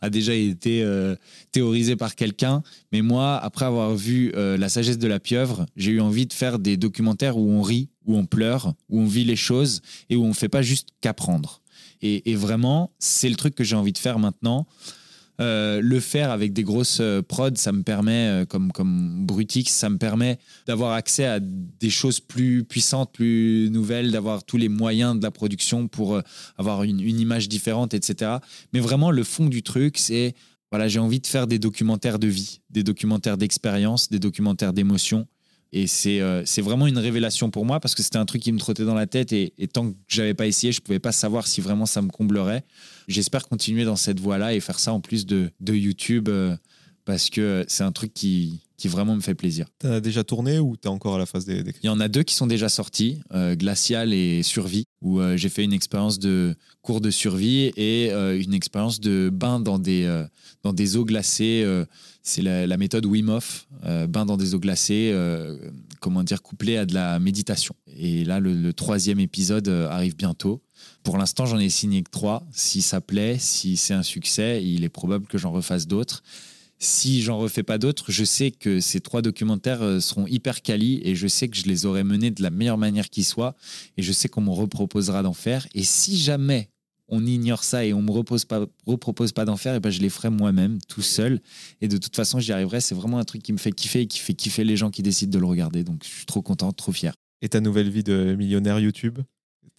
a déjà été euh, théorisé par quelqu'un, mais moi, après avoir vu La sagesse de la pieuvre, j'ai eu envie de faire des documentaires où on rit, où on pleure, où on vit les choses et où on fait pas juste qu'apprendre. Et vraiment, c'est le truc que j'ai envie de faire maintenant. Euh, le faire avec des grosses euh, prods, ça me permet, euh, comme, comme Brutix, ça me permet d'avoir accès à des choses plus puissantes, plus nouvelles, d'avoir tous les moyens de la production pour avoir une, une image différente, etc. Mais vraiment, le fond du truc, c'est voilà, j'ai envie de faire des documentaires de vie, des documentaires d'expérience, des documentaires d'émotion. Et c'est euh, c'est vraiment une révélation pour moi parce que c'était un truc qui me trottait dans la tête et, et tant que j'avais pas essayé, je pouvais pas savoir si vraiment ça me comblerait. J'espère continuer dans cette voie-là et faire ça en plus de, de YouTube euh, parce que c'est un truc qui, qui vraiment me fait plaisir. Tu as déjà tourné ou tu es encore à la phase des, des- Il y en a deux qui sont déjà sortis, euh, Glacial et Survie, où euh, j'ai fait une expérience de cours de survie et euh, une expérience de bain dans des, dans des eaux glacées. c'est la, la méthode Wim Hof, bain dans des eaux glacées, comment dire, couplé à de la méditation. Et là, le, le troisième épisode arrive bientôt. Pour l'instant, j'en ai signé que trois. Si ça plaît, si c'est un succès, il est probable que j'en refasse d'autres. Si j'en refais pas d'autres, je sais que ces trois documentaires euh, seront hyper quali et je sais que je les aurai menés de la meilleure manière qui soit et je sais qu'on me reproposera d'en faire. Et si jamais on ignore ça et on me repose pas, repropose pas d'en faire, et ben je les ferai moi-même, tout seul. Et de toute façon, j'y arriverai. C'est vraiment un truc qui me fait kiffer et qui fait kiffer les gens qui décident de le regarder. Donc je suis trop content, trop fier. Et ta nouvelle vie de millionnaire YouTube?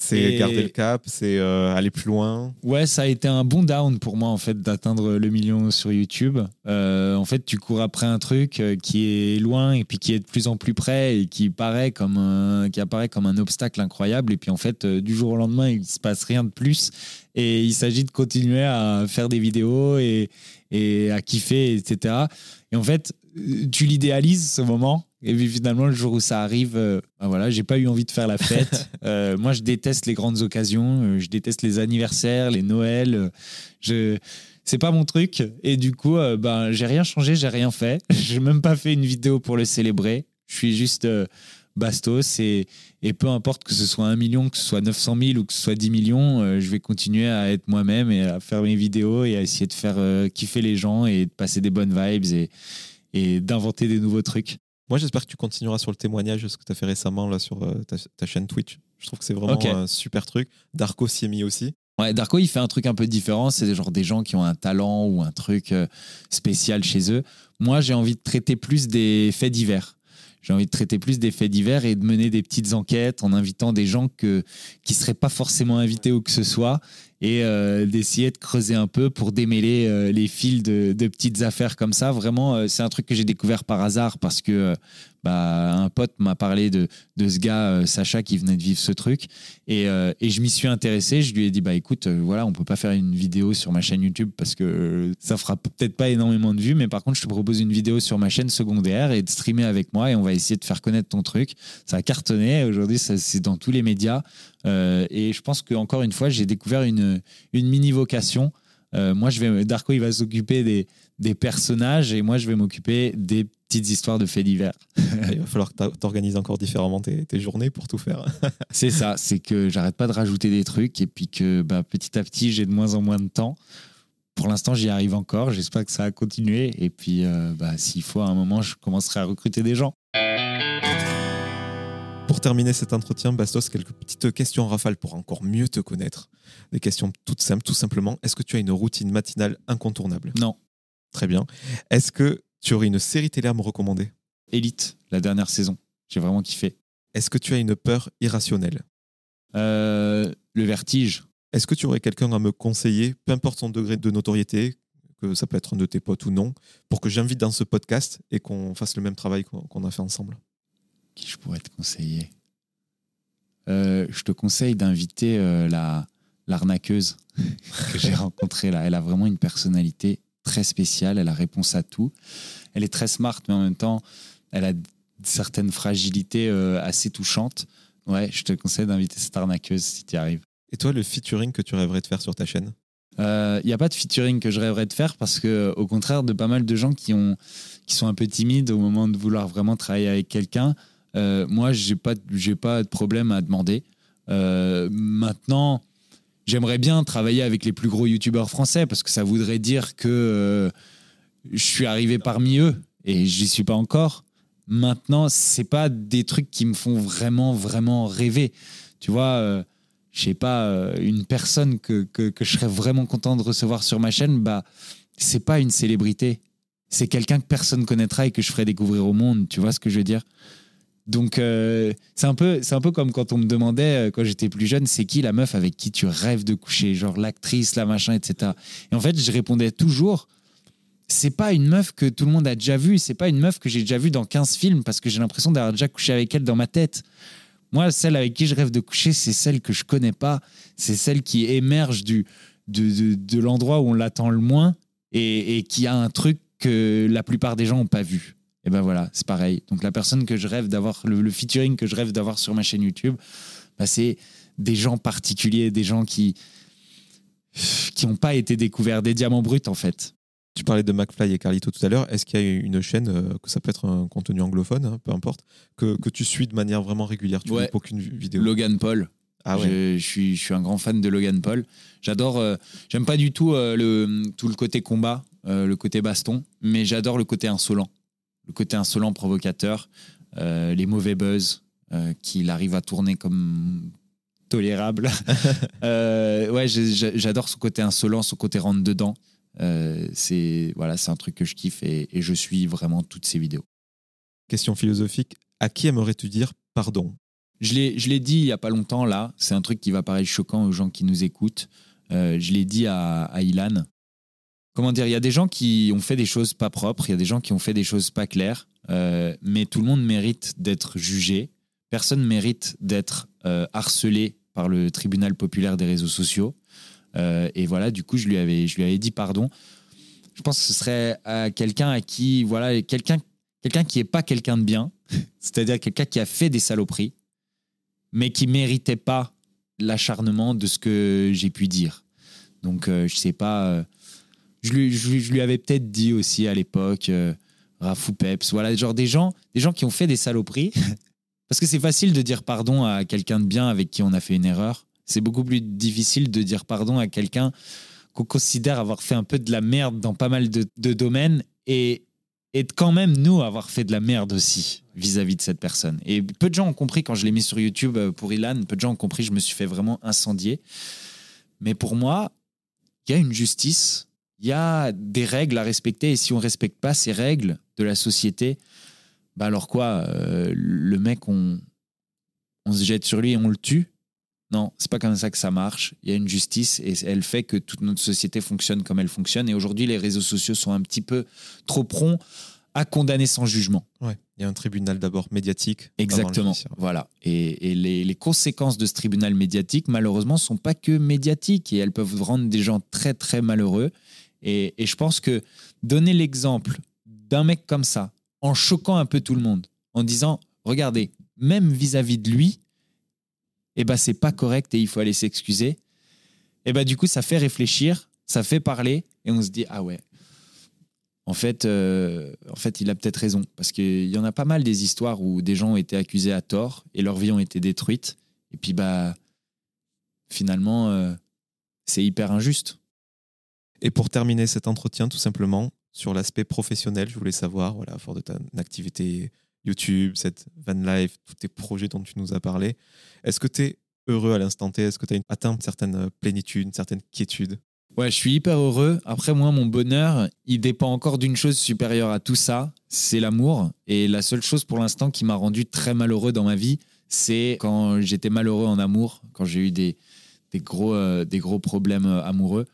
C'est garder le cap, c'est euh, aller plus loin. Ouais, ça a été un bon down pour moi en fait d'atteindre le million sur YouTube. Euh, en fait, tu cours après un truc euh, qui est loin et puis qui est de plus en plus près et qui paraît comme un, qui apparaît comme un obstacle incroyable. Et puis en fait, du jour au lendemain, il se passe rien de plus. Et il s'agit de continuer à faire des vidéos et, et à kiffer, etc. Et en fait, tu l'idéalises ce moment. Et puis finalement, le jour où ça arrive, euh, ben voilà, j'ai pas eu envie de faire la fête. Euh, moi, je déteste les grandes occasions. euh, je déteste les anniversaires, les Noëls. euh, je c'est pas mon truc. Et du coup, ben j'ai rien changé, j'ai rien fait. J'ai même pas fait une vidéo pour le célébrer. Je suis juste bastos et, et peu importe que ce soit un million, que ce soit 900 000 ou que ce soit 10 millions, euh, je vais continuer à être moi-même et à faire mes vidéos et à essayer de faire euh, kiffer les gens et de passer des bonnes vibes et, et d'inventer des nouveaux trucs. Moi, j'espère que tu continueras sur le témoignage, ce que tu as fait récemment là, sur euh, ta, ta chaîne Twitch. Je trouve que c'est vraiment un super truc. Darko s'y est mis aussi. Ouais, Darko, il fait un truc un peu différent. C'est genre des gens qui ont un talent ou un truc euh, spécial chez eux. Moi, j'ai envie de traiter plus des faits divers. J'ai envie de traiter plus des faits divers et de mener des petites enquêtes en invitant des gens que, qui ne seraient pas forcément invités ou que ce soit et euh, d'essayer de creuser un peu pour démêler euh, les fils de, petites affaires comme ça. Vraiment, euh, c'est un truc que j'ai découvert par hasard parce que bah, un pote m'a parlé de, de ce gars, Sacha, qui venait de vivre ce truc. Et, et je m'y suis intéressé. Je lui ai dit, bah écoute, voilà, on peut pas faire une vidéo sur ma chaîne YouTube parce que ça fera peut-être pas énormément de vues, mais par contre, je te propose une vidéo sur ma chaîne secondaire et de streamer avec moi et on va essayer de faire connaître ton truc. Ça a cartonné. Aujourd'hui, c'est dans tous les médias. Euh, et je pense qu'encore une fois, j'ai découvert une, une mini vocation. Euh, moi, je vais, Darko, il va s'occuper des, des personnages et moi, je vais m'occuper des petites histoires de faits divers. Il va falloir que tu organises encore différemment tes, tes, journées pour tout faire. c'est ça, c'est que j'arrête pas de rajouter des trucs et puis que bah, petit à petit, j'ai de moins en moins de temps. Pour l'instant, j'y arrive encore. J'espère que ça va continuer. Et puis, euh, bah, s'il faut, à un moment, je commencerai à recruter des gens. Pour terminer cet entretien, Bastos, quelques petites questions rafales pour encore mieux te connaître. Des questions toutes simples, tout simplement. Est-ce que tu as une routine matinale incontournable? Non. Très bien. Est-ce que tu aurais une série télé à me recommander? Élite, la dernière saison. J'ai vraiment kiffé. Est-ce que tu as une peur irrationnelle? Euh, Le vertige. Est-ce que tu aurais quelqu'un à me conseiller, peu importe son degré de notoriété, que ça peut être un de tes potes ou non, pour que j'invite dans ce podcast et qu'on fasse le même travail qu'on a fait ensemble? Qui je pourrais te conseiller euh, Je te conseille d'inviter euh, la l'arnaqueuse que j'ai rencontrée là. Elle a vraiment une personnalité très spéciale, elle a réponse à tout. Elle est très smart, mais en même temps, elle a certaines fragilités euh, assez touchantes. Ouais, je te conseille d'inviter cette arnaqueuse si tu y arrives. Et toi, le featuring que tu rêverais de faire sur ta chaîne? Il euh, n'y a pas de featuring que je rêverais de faire parce que, au contraire de pas mal de gens qui, ont, qui sont un peu timides au moment de vouloir vraiment travailler avec quelqu'un, euh, moi, j'ai pas, j'ai pas de problème à demander. maintenant, j'aimerais bien travailler avec les plus gros youtubeurs français parce que ça voudrait dire que euh, je suis arrivé parmi eux et j'y suis pas encore. Maintenant, c'est pas des trucs qui me font vraiment, vraiment rêver. Tu vois, euh, je sais pas, euh, une personne que, que, que, je serais vraiment content de recevoir sur ma chaîne, bah, c'est pas une célébrité. C'est quelqu'un que personne connaîtra et que je ferai découvrir au monde. Tu vois ce que je veux dire? Donc euh, c'est un peu c'est un peu comme quand on me demandait euh, quand j'étais plus jeune c'est qui la meuf avec qui tu rêves de coucher genre l'actrice la machin etc et en fait je répondais toujours c'est pas une meuf que tout le monde a déjà vue c'est pas une meuf que j'ai déjà vue dans 15 films parce que j'ai l'impression d'avoir déjà couché avec elle dans ma tête. Moi celle avec qui je rêve de coucher c'est celle que je connais pas c'est celle qui émerge du de, de, l'endroit où on l'attend le moins et, et qui a un truc que la plupart des gens n'ont pas vu et ben voilà, c'est pareil. Donc la personne que je rêve d'avoir, le, featuring que je rêve d'avoir sur ma chaîne YouTube, bah, c'est des gens particuliers, des gens qui qui n'ont pas été découverts, des diamants bruts en fait. Tu parlais de McFly et Carlito tout à l'heure. Est-ce qu'il y a une chaîne, euh, que ça peut être un contenu anglophone, hein, peu importe, que, que, tu suis de manière vraiment régulière? Tu ouais. aucune vidéo? Logan Paul. Ah ouais. je, suis, je suis un grand fan de Logan Paul. J'adore, euh, j'aime pas du tout euh, le, tout le côté combat, le côté baston, mais j'adore le côté insolent le côté insolent, provocateur, euh, les mauvais buzz euh, qu'il arrive à tourner comme tolérable. euh, ouais, j'adore son côté insolent, son côté rentre dedans. C'est voilà, c'est un truc que je kiffe et, et, je suis vraiment toutes ses vidéos. Question philosophique à qui aimerais-tu dire pardon? Je l'ai, je l'ai dit il y a pas longtemps là. C'est un truc qui va paraître choquant aux gens qui nous écoutent. Euh, je l'ai dit à, à Ilan comment dire, il y a des gens qui ont fait des choses pas propres, il y a des gens qui ont fait des choses pas claires, euh, mais tout le monde mérite d'être jugé. Personne mérite d'être euh, harcelé par le tribunal populaire des réseaux sociaux. Euh, et voilà, du coup, je lui avais, je lui avais dit pardon. Je pense que ce serait à quelqu'un à qui, voilà, quelqu'un, qui est pas quelqu'un de bien, c'est-à-dire quelqu'un qui a fait des saloperies, mais qui méritait pas l'acharnement de ce que j'ai pu dire. Donc, je sais pas je lui, je, lui avais peut-être dit aussi à l'époque, euh, Rafou Peps, voilà, genre des gens, des gens qui ont fait des saloperies. Parce que c'est facile de dire pardon à quelqu'un de bien avec qui on a fait une erreur. C'est beaucoup plus difficile de dire pardon à quelqu'un qu'on considère avoir fait un peu de la merde dans pas mal de, domaines et, et quand même nous avoir fait de la merde aussi vis-à-vis de cette personne. Et peu de gens ont compris quand je l'ai mis sur YouTube euh, pour Ilan, peu de gens ont compris, je me suis fait vraiment incendier. Mais pour moi, il y a une justice il y a des règles à respecter et si on ne respecte pas ces règles de la société, bah alors quoi, euh, le mec, on, on se jette sur lui et on le tue? Non, c'est pas comme ça que ça marche. Il y a une justice et elle fait que toute notre société fonctionne comme elle fonctionne. Et aujourd'hui, les réseaux sociaux sont un petit peu trop prompts à condamner sans jugement. Ouais, il y a un tribunal d'abord médiatique. Exactement. Voilà. Et, et les, les, conséquences de ce tribunal médiatique, malheureusement, sont pas que médiatiques et elles peuvent rendre des gens très très malheureux. Et, je pense que donner l'exemple d'un mec comme ça, en choquant un peu tout le monde, en disant, regardez, même vis-à-vis de lui, eh ben c'est pas correct et il faut aller s'excuser. Et ben du coup, ça fait réfléchir, ça fait parler et on se dit ah ouais. en fait, euh, il a peut-être raison. Parce qu'il y en a pas mal des histoires où des gens ont été accusés à tort et leur vie ont été détruites. Et puis, bah, finalement, euh, c'est hyper injuste. Et pour terminer cet entretien, tout simplement, sur l'aspect professionnel, je voulais savoir, voilà, fort de ta activité YouTube, cette van life, tous tes projets dont tu nous as parlé, est-ce que tu es heureux à l'instant T? Est-ce que tu as atteint une certaine plénitude, une certaine quiétude Ouais, je suis hyper heureux. Après, moi, mon bonheur, il dépend encore d'une chose supérieure à tout ça, c'est l'amour. Et la seule chose pour l'instant qui m'a rendu très malheureux dans ma vie, c'est quand j'étais malheureux en amour, quand j'ai eu des, gros, euh, des gros problèmes euh, amoureux.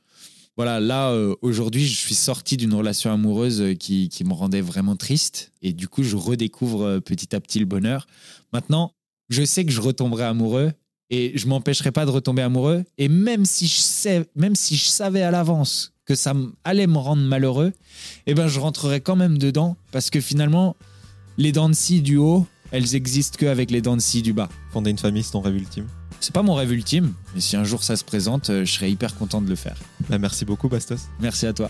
Voilà, là, euh, aujourd'hui, je suis sorti d'une relation amoureuse qui, qui me rendait vraiment triste. Et du coup, je redécouvre petit à petit le bonheur. Maintenant, je sais que je retomberai amoureux et je m'empêcherai pas de retomber amoureux. Et même si je, sais, même si je savais à l'avance que ça allait me rendre malheureux, eh ben je rentrerai quand même dedans parce que finalement, les dents de scie du haut, elles existent qu'avec les dents de scie du bas. Fonder une famille, c'est ton rêve ultime C'est pas mon rêve ultime, mais si un jour ça se présente, euh, je serais hyper content de le faire. Bah, merci beaucoup, Bastos. Merci à toi.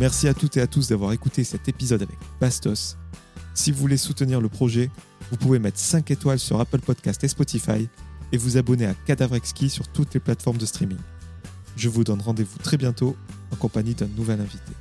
Merci à toutes et à tous d'avoir écouté cet épisode avec Bastos. Si vous voulez soutenir le projet, vous pouvez mettre 5 étoiles sur Apple Podcast et Spotify et vous abonner à Cadavre Exquis sur toutes les plateformes de streaming. Je vous donne rendez-vous très bientôt en compagnie d'un nouvel invité.